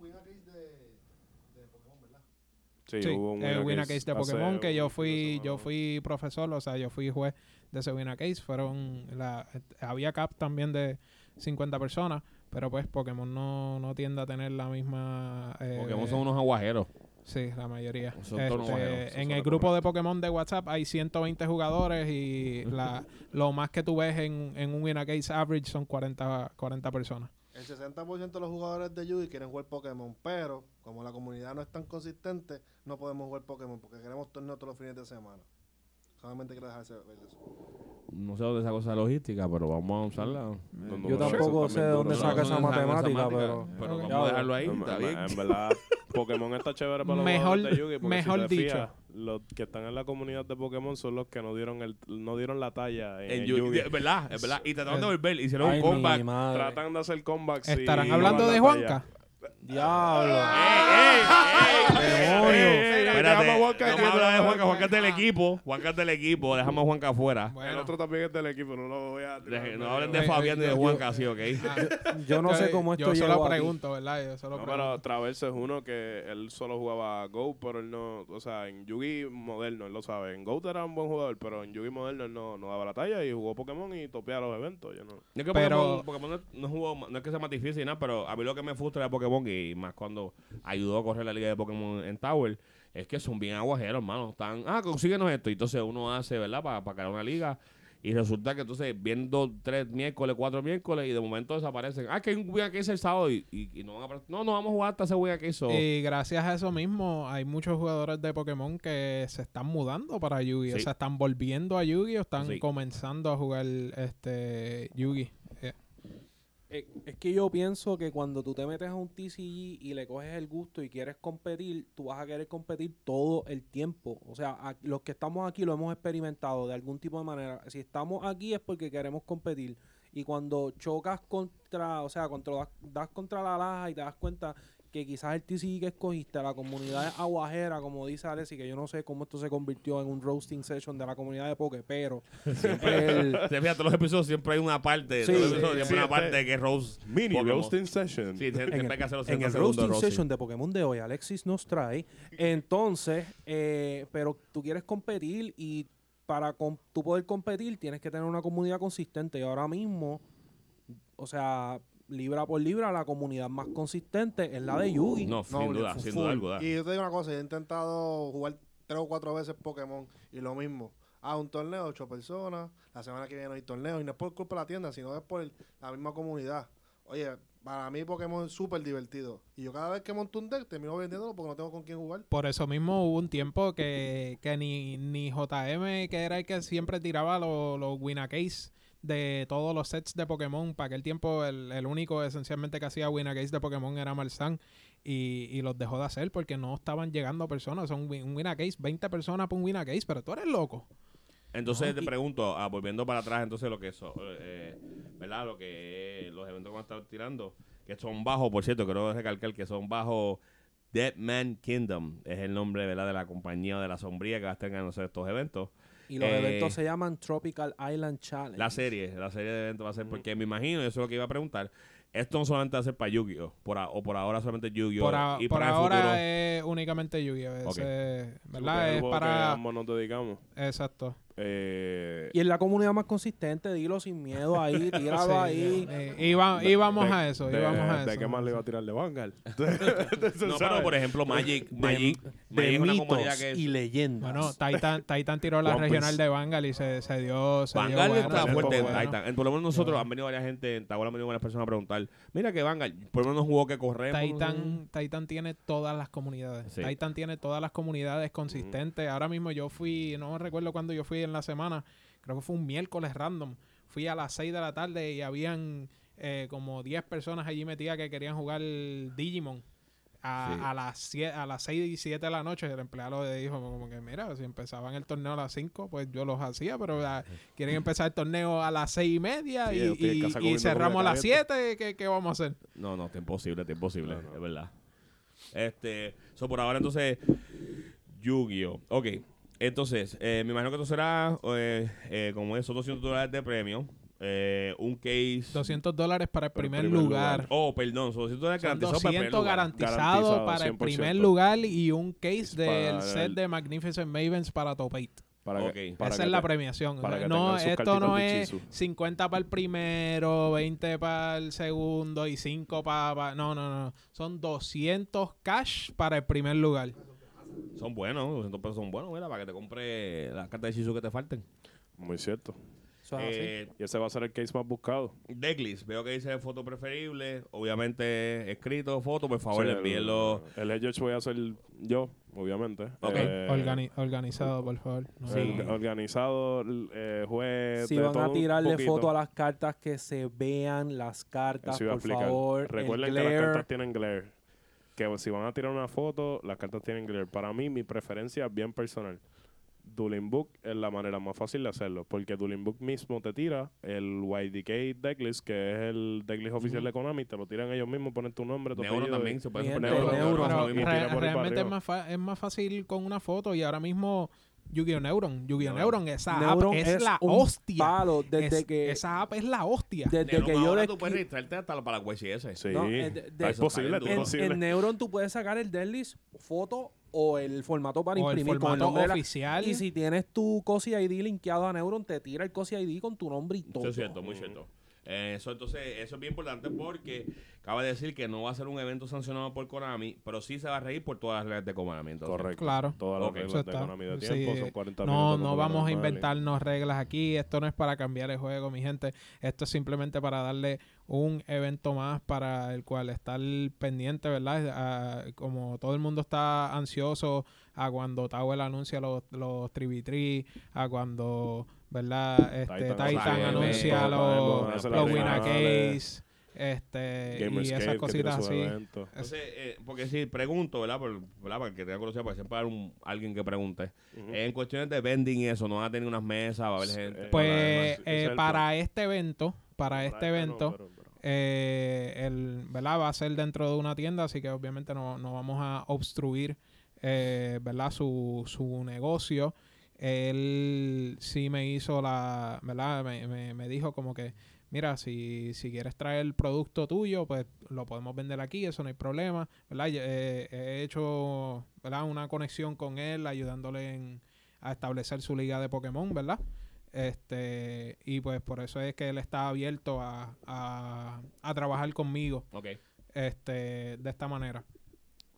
Speaker 4: Sí,
Speaker 3: Sí,
Speaker 4: hubo un
Speaker 3: el
Speaker 4: Winner Case
Speaker 3: Case de Pokémon que yo fui yo fui profesor, o sea, yo fui juez de ese Winner Case. Fueron la, había cap también de 50 personas, pero pues Pokémon no, no tiende a tener la misma... eh,
Speaker 1: Pokémon son unos aguajeros.
Speaker 3: Sí, la mayoría.
Speaker 1: Son
Speaker 3: Este, en el grupo de Pokémon de WhatsApp hay 120 jugadores y (laughs) la, lo más que tú ves en, en un Winner Case average son 40, 40 personas.
Speaker 5: El 60% de los jugadores de Yugi quieren jugar Pokémon, pero como la comunidad no es tan consistente, no podemos jugar Pokémon porque queremos torneos todos los fines de semana. Solamente quiero dejarse ver eso.
Speaker 1: No sé dónde sacó esa logística, pero vamos a usarla.
Speaker 4: Los
Speaker 2: Yo tampoco sé de dónde saca esa matemática, pero...
Speaker 1: Vamos a dejarlo ahí,
Speaker 4: En,
Speaker 1: está
Speaker 4: en-
Speaker 1: bien.
Speaker 4: en verdad, Pokémon está chévere para los
Speaker 3: Mejor-
Speaker 4: jugadores de Yugi. porque
Speaker 3: mejor
Speaker 4: si te
Speaker 3: dicho.
Speaker 4: fijas, los que están en la comunidad de Pokémon son los que no dieron el no dieron la talla en,
Speaker 1: En
Speaker 4: Yugi.
Speaker 1: de- ¿Verdad? Es verdad. Y trataron de volver. Hicieron
Speaker 2: Ay,
Speaker 1: un comeback.
Speaker 4: Tratan de hacer comebacks.
Speaker 3: ¿Estarán hablando de Juanca?
Speaker 2: Diablo.
Speaker 1: ¡Ey, ey, ey!
Speaker 4: Espérate,
Speaker 1: No me de Juanca. Juanca es del equipo. Juanca es del equipo. Dejamos a Juanca afuera.
Speaker 4: El
Speaker 3: Bueno,
Speaker 4: otro también es del equipo, no lo voy a
Speaker 1: Deje-. No hablen de
Speaker 3: Eh,
Speaker 1: Fabián ni de
Speaker 3: yo-
Speaker 1: Juanca, así, ¿ok? (laughs)
Speaker 2: Yo no sé cómo esto
Speaker 3: Yo solo
Speaker 2: aquí.
Speaker 3: pregunto, ¿verdad? Yo solo
Speaker 4: No,
Speaker 3: pregunto.
Speaker 4: pero Traverso es uno que él solo jugaba Go, pero él no, o sea, en Yugi moderno, él lo sabe. En Go era un buen jugador, pero en Yugi moderno él no, no daba la talla y jugó Pokémon y topea los eventos. Yo no.
Speaker 1: No es que
Speaker 3: Pero-
Speaker 1: Pokémon, Pokémon no, jugó- no es que sea más difícil ni nada, pero a mí lo que me frustra de Pokémon y más cuando ayudó a correr la liga de Pokémon en Tower es que son bien aguajeros, hermano. Están, ah, consíguenos esto. Y entonces uno hace, ¿verdad? Para crear una liga. Y resulta que entonces viendo tres miércoles, cuatro miércoles y de momento desaparecen. Ah, que hay un Wii que hice el sábado y, y- y no van a. No, no vamos a jugar hasta ese Wii que hizo.
Speaker 3: Y gracias a eso mismo, hay muchos jugadores de Pokémon que se están mudando para Yugi. O sea, están volviendo a Yugi o están
Speaker 1: Sí.
Speaker 3: comenzando a jugar este Yugi. Eh,
Speaker 2: es que yo pienso que cuando tú te metes a un TCG y le coges el gusto y quieres competir, tú vas a querer competir todo el tiempo. O sea, a- los que estamos aquí lo hemos experimentado de algún tipo de manera. Si estamos aquí es porque queremos competir. Y cuando chocas contra, o sea, cuando das, das contra la laja y te das cuenta que quizás el TCG que escogiste, la comunidad es aguajera, como dice Alessi, que yo no sé cómo esto se convirtió en un roasting session de la comunidad de Poke, pero (laughs) el- (laughs)
Speaker 1: Sí, fíjate, todos los episodios siempre hay una parte,
Speaker 2: Sí,
Speaker 1: todos los episodios siempre
Speaker 4: sí,
Speaker 1: hay una
Speaker 4: este-
Speaker 1: parte que es Rose.
Speaker 4: Mini
Speaker 1: Pokémon.
Speaker 4: roasting session.
Speaker 1: Sí, siempre
Speaker 2: en
Speaker 1: hay que hacer los
Speaker 2: en
Speaker 1: 60
Speaker 2: el roasting
Speaker 1: roasting.
Speaker 2: session de Pokémon de hoy, Alexis nos trae. Entonces, eh, pero tú quieres competir y para com- tú poder competir tienes que tener una comunidad consistente. Y ahora mismo, o sea, libra por libra, la comunidad más consistente es la de Yugi.
Speaker 1: No,
Speaker 5: No,
Speaker 1: sin duda, sin duda alguna.
Speaker 5: Y yo te digo una cosa, yo he intentado jugar tres o cuatro veces Pokémon y lo mismo. Ah, un torneo, ocho personas, la semana que viene no hay torneo, y no es por culpa de la tienda, sino es por la misma comunidad. Oye, para mí Pokémon es súper divertido. Y yo cada vez que monto un deck termino vendiéndolo porque no tengo con quién jugar.
Speaker 3: Por eso mismo hubo un tiempo que, que ni, ni JM, que era el que siempre tiraba los, los Winacase de todos los sets de Pokémon. Para aquel tiempo, el, el único esencialmente que hacía Winacase de Pokémon era Marsan. Y, y los dejó de hacer porque no estaban llegando personas. Son un Winacase, 20 personas por un Winacase, pero tú eres loco.
Speaker 1: Entonces
Speaker 2: No,
Speaker 1: te
Speaker 2: y-
Speaker 1: pregunto, ah, volviendo para atrás, entonces lo que eso, eh, ¿verdad? Lo que los eventos que van a estar tirando, que son bajos, por cierto, quiero recalcar que son bajo Dead Man Kingdom, es el nombre, ¿verdad? De la compañía de la sombría que va a estar ganando estos eventos.
Speaker 2: Y los
Speaker 1: Eh,
Speaker 2: eventos se llaman Tropical Island Challenge.
Speaker 1: La serie, la serie de eventos va a ser, porque me imagino, eso es lo que iba a preguntar, esto no solamente va a ser para Yu-Gi-Oh! Por a- o por ahora solamente Yu-Gi-Oh!
Speaker 3: Por, a-
Speaker 1: y
Speaker 3: por
Speaker 1: para el
Speaker 3: ahora
Speaker 1: futuro.
Speaker 3: es únicamente Yu-Gi-Oh!
Speaker 1: Ok.
Speaker 3: Ese,
Speaker 4: Porque
Speaker 3: ¿Verdad?
Speaker 4: el
Speaker 3: Es
Speaker 4: que
Speaker 3: para...
Speaker 4: ambos nos dedicamos.
Speaker 3: Exacto.
Speaker 4: Eh,
Speaker 2: Y es la comunidad más consistente, dilo sin miedo ahí, (laughs) tíralo
Speaker 3: Sí,
Speaker 2: ahí.
Speaker 3: eh, iba- íbamos
Speaker 4: de-
Speaker 3: a eso,
Speaker 4: de,
Speaker 3: íbamos a eso.
Speaker 4: ¿De qué más le iba a tirar de Vanguard? (laughs)
Speaker 1: No, pero por ejemplo, Magic, Magic,
Speaker 2: de
Speaker 1: Magic es una
Speaker 2: mitos
Speaker 1: comunidad que
Speaker 2: y leyendas.
Speaker 3: Bueno, Titan, (laughs) Titan tiró la
Speaker 4: One Piece.
Speaker 3: regional de Vanguard y se, se dio. Se dio
Speaker 1: Vanguard
Speaker 3: bueno,
Speaker 1: está
Speaker 3: dio
Speaker 1: fuerte en
Speaker 3: bueno.
Speaker 1: Titan. En- Por lo menos nosotros han venido varias gente, en Tabula han venido varias personas a preguntar, mira que Vanguard, por lo menos jugó que corremos.
Speaker 3: Titan, Titan tiene todas las comunidades.
Speaker 1: Sí.
Speaker 3: Titan tiene todas las comunidades consistentes. Ahora mismo yo fui, no recuerdo cuándo yo fui en la semana, creo que fue un miércoles random. Fui a las 6 de la tarde y habían eh, como 10 personas allí metidas que querían jugar Digimon. A,
Speaker 1: Sí.
Speaker 3: a las sie- a las 6 y 7 de la noche el empleado le dijo como que mira si empezaban el torneo a las 5 pues yo los hacía pero ah, quieren empezar el torneo a las 6 y media
Speaker 4: Sí,
Speaker 3: y, y- cerramos a las 7 ¿qué, qué vamos a hacer?
Speaker 1: No, no, está imposible, está imposible,
Speaker 4: No, no.
Speaker 1: es verdad. Este, so por ahora entonces, Yu-Gi-Oh! Ok, entonces, eh, me imagino que esto será, eh, eh, como esos 200 dólares de premio, eh, un case...
Speaker 3: 200 dólares para el
Speaker 4: Para
Speaker 3: primer,
Speaker 4: primer
Speaker 3: lugar.
Speaker 4: lugar.
Speaker 1: Oh, perdón, son 200 dólares garantizados para el primer
Speaker 3: 200
Speaker 1: lugar.
Speaker 3: garantizados
Speaker 4: Garantizado,
Speaker 3: para el
Speaker 4: 100%.
Speaker 3: primer lugar y un case del
Speaker 4: para
Speaker 3: set
Speaker 4: el-
Speaker 3: de Magnificent Mavens para Top 8.
Speaker 4: Para
Speaker 1: Ok.
Speaker 4: que, para
Speaker 3: Esa
Speaker 4: que
Speaker 3: es la premiación.
Speaker 4: para que
Speaker 3: no, esto no
Speaker 4: de
Speaker 3: es
Speaker 4: Chisu.
Speaker 3: 50 para el primero, 20 para el segundo y 5 para... no, no, no. Son 200 cash para el primer lugar.
Speaker 1: Son buenos, 200 pesos son buenos, mira, para que te compre las cartas de Shizu que te falten.
Speaker 4: Muy cierto.
Speaker 2: Eso es así.
Speaker 1: Eh,
Speaker 4: Y ese va a ser el case más buscado.
Speaker 1: Decklist, veo que dice foto preferible, obviamente escrito, foto, por favor,
Speaker 4: Sí, el-
Speaker 1: envíenlo.
Speaker 4: El, Judge voy a ser yo, obviamente.
Speaker 1: Ok.
Speaker 4: Eh,
Speaker 3: Organi- organizado, por favor. No,
Speaker 1: Sí.
Speaker 3: no.
Speaker 4: Organizado, eh, juez.
Speaker 2: Si
Speaker 4: de
Speaker 2: van
Speaker 4: todo
Speaker 2: a tirarle foto a las cartas, que se vean las cartas, por
Speaker 4: explicar.
Speaker 2: favor. el
Speaker 4: Recuerden que
Speaker 2: glare.
Speaker 4: las cartas tienen glare. Que si van a tirar una foto, las cartas tienen glare. Para mí, mi preferencia es bien personal. Dueling Book es la manera más fácil de hacerlo. Porque Dueling Book mismo te tira el YDK decklist, que es el decklist oficial de Konami. Te lo tiran ellos mismos, ponen tu nombre, tu
Speaker 1: Neuro
Speaker 4: apellido
Speaker 1: también se puede poner neuro,
Speaker 3: realmente más, es más fácil con una foto y ahora mismo Yu-Gi-Oh! Neuron. Yu-Gi-Oh!
Speaker 1: Neuron.
Speaker 3: Neuron, esa
Speaker 2: Neuron
Speaker 3: app es, la
Speaker 2: un
Speaker 3: hostia.
Speaker 2: palo desde
Speaker 3: Es-
Speaker 2: que
Speaker 3: Esa app es la hostia.
Speaker 2: desde
Speaker 1: Neuron
Speaker 2: que yo
Speaker 1: ahora tú puedes registrarte hasta para la.
Speaker 4: Sí,
Speaker 2: No, de- de-
Speaker 4: es posible, es
Speaker 1: está
Speaker 2: en,
Speaker 4: posible.
Speaker 2: en Neuron tú puedes sacar el deadlist, foto o el formato para
Speaker 3: o el
Speaker 2: imprimir con el
Speaker 3: formato
Speaker 2: de la-
Speaker 3: oficial.
Speaker 2: Y si tienes tu COSI ID linkeado a Neuron, te tira el COSI ID con tu nombre y todo.
Speaker 1: Eso es cierto, muy cierto. Eso, entonces, eso es bien importante porque cabe decir que no va a ser un evento sancionado por Konami, pero sí se va a reír por todas las reglas de Konami. Entonces.
Speaker 4: Correcto.
Speaker 3: Claro.
Speaker 4: Todas las reglas de. Konami de
Speaker 3: Sí,
Speaker 4: tiempo son 40
Speaker 3: No, no vamos a inventarnos reglas aquí. Esto no es para cambiar el juego, mi gente. Esto es simplemente para darle un evento más para el cual estar pendiente, ¿verdad? Como todo el mundo está ansioso a cuando Tower anuncia los, los 3v3, a cuando, ¿verdad? Este,
Speaker 4: Titan
Speaker 3: Titan,
Speaker 1: anuncia los-
Speaker 3: los,
Speaker 4: hace
Speaker 3: los
Speaker 4: las
Speaker 3: Winner
Speaker 4: finales.
Speaker 3: Case. este y esas cositas así.
Speaker 1: Entonces, eh, porque si pregunto, ¿verdad? Por, ¿verdad? Para que tenga curiosidad, porque siempre va a haber un, alguien que pregunte. En cuestiones de vending y eso, no van a tener unas mesas, va a haber
Speaker 4: Sí,
Speaker 1: gente.
Speaker 4: eh,
Speaker 3: Pues eh, para este evento, para
Speaker 4: Para
Speaker 3: este
Speaker 4: no,
Speaker 3: evento,
Speaker 4: pero- pero-
Speaker 3: eh, el, ¿verdad? Va a ser dentro de una tienda, así que obviamente no, no vamos a obstruir, eh, ¿verdad? Su, su negocio. Él sí me hizo la, ¿verdad? Me, me, me dijo como que, mira, si, si quieres traer el producto tuyo, pues lo podemos vender aquí, eso no hay problema, ¿verdad? Eh, he hecho, ¿verdad? Una conexión con él, ayudándole en, a establecer su liga de Pokémon, ¿verdad? Este, y pues por eso es que él está abierto a, a, a trabajar conmigo
Speaker 1: Ok.
Speaker 3: este, de esta manera.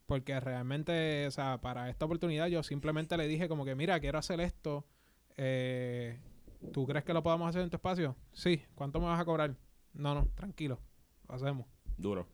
Speaker 3: Porque realmente, o sea, para esta oportunidad yo simplemente le dije como que, mira, quiero hacer esto. eh, ¿Tú crees que lo podamos hacer en tu espacio? Sí. ¿Cuánto me vas a cobrar? No, no, tranquilo. Lo hacemos.
Speaker 1: Duro.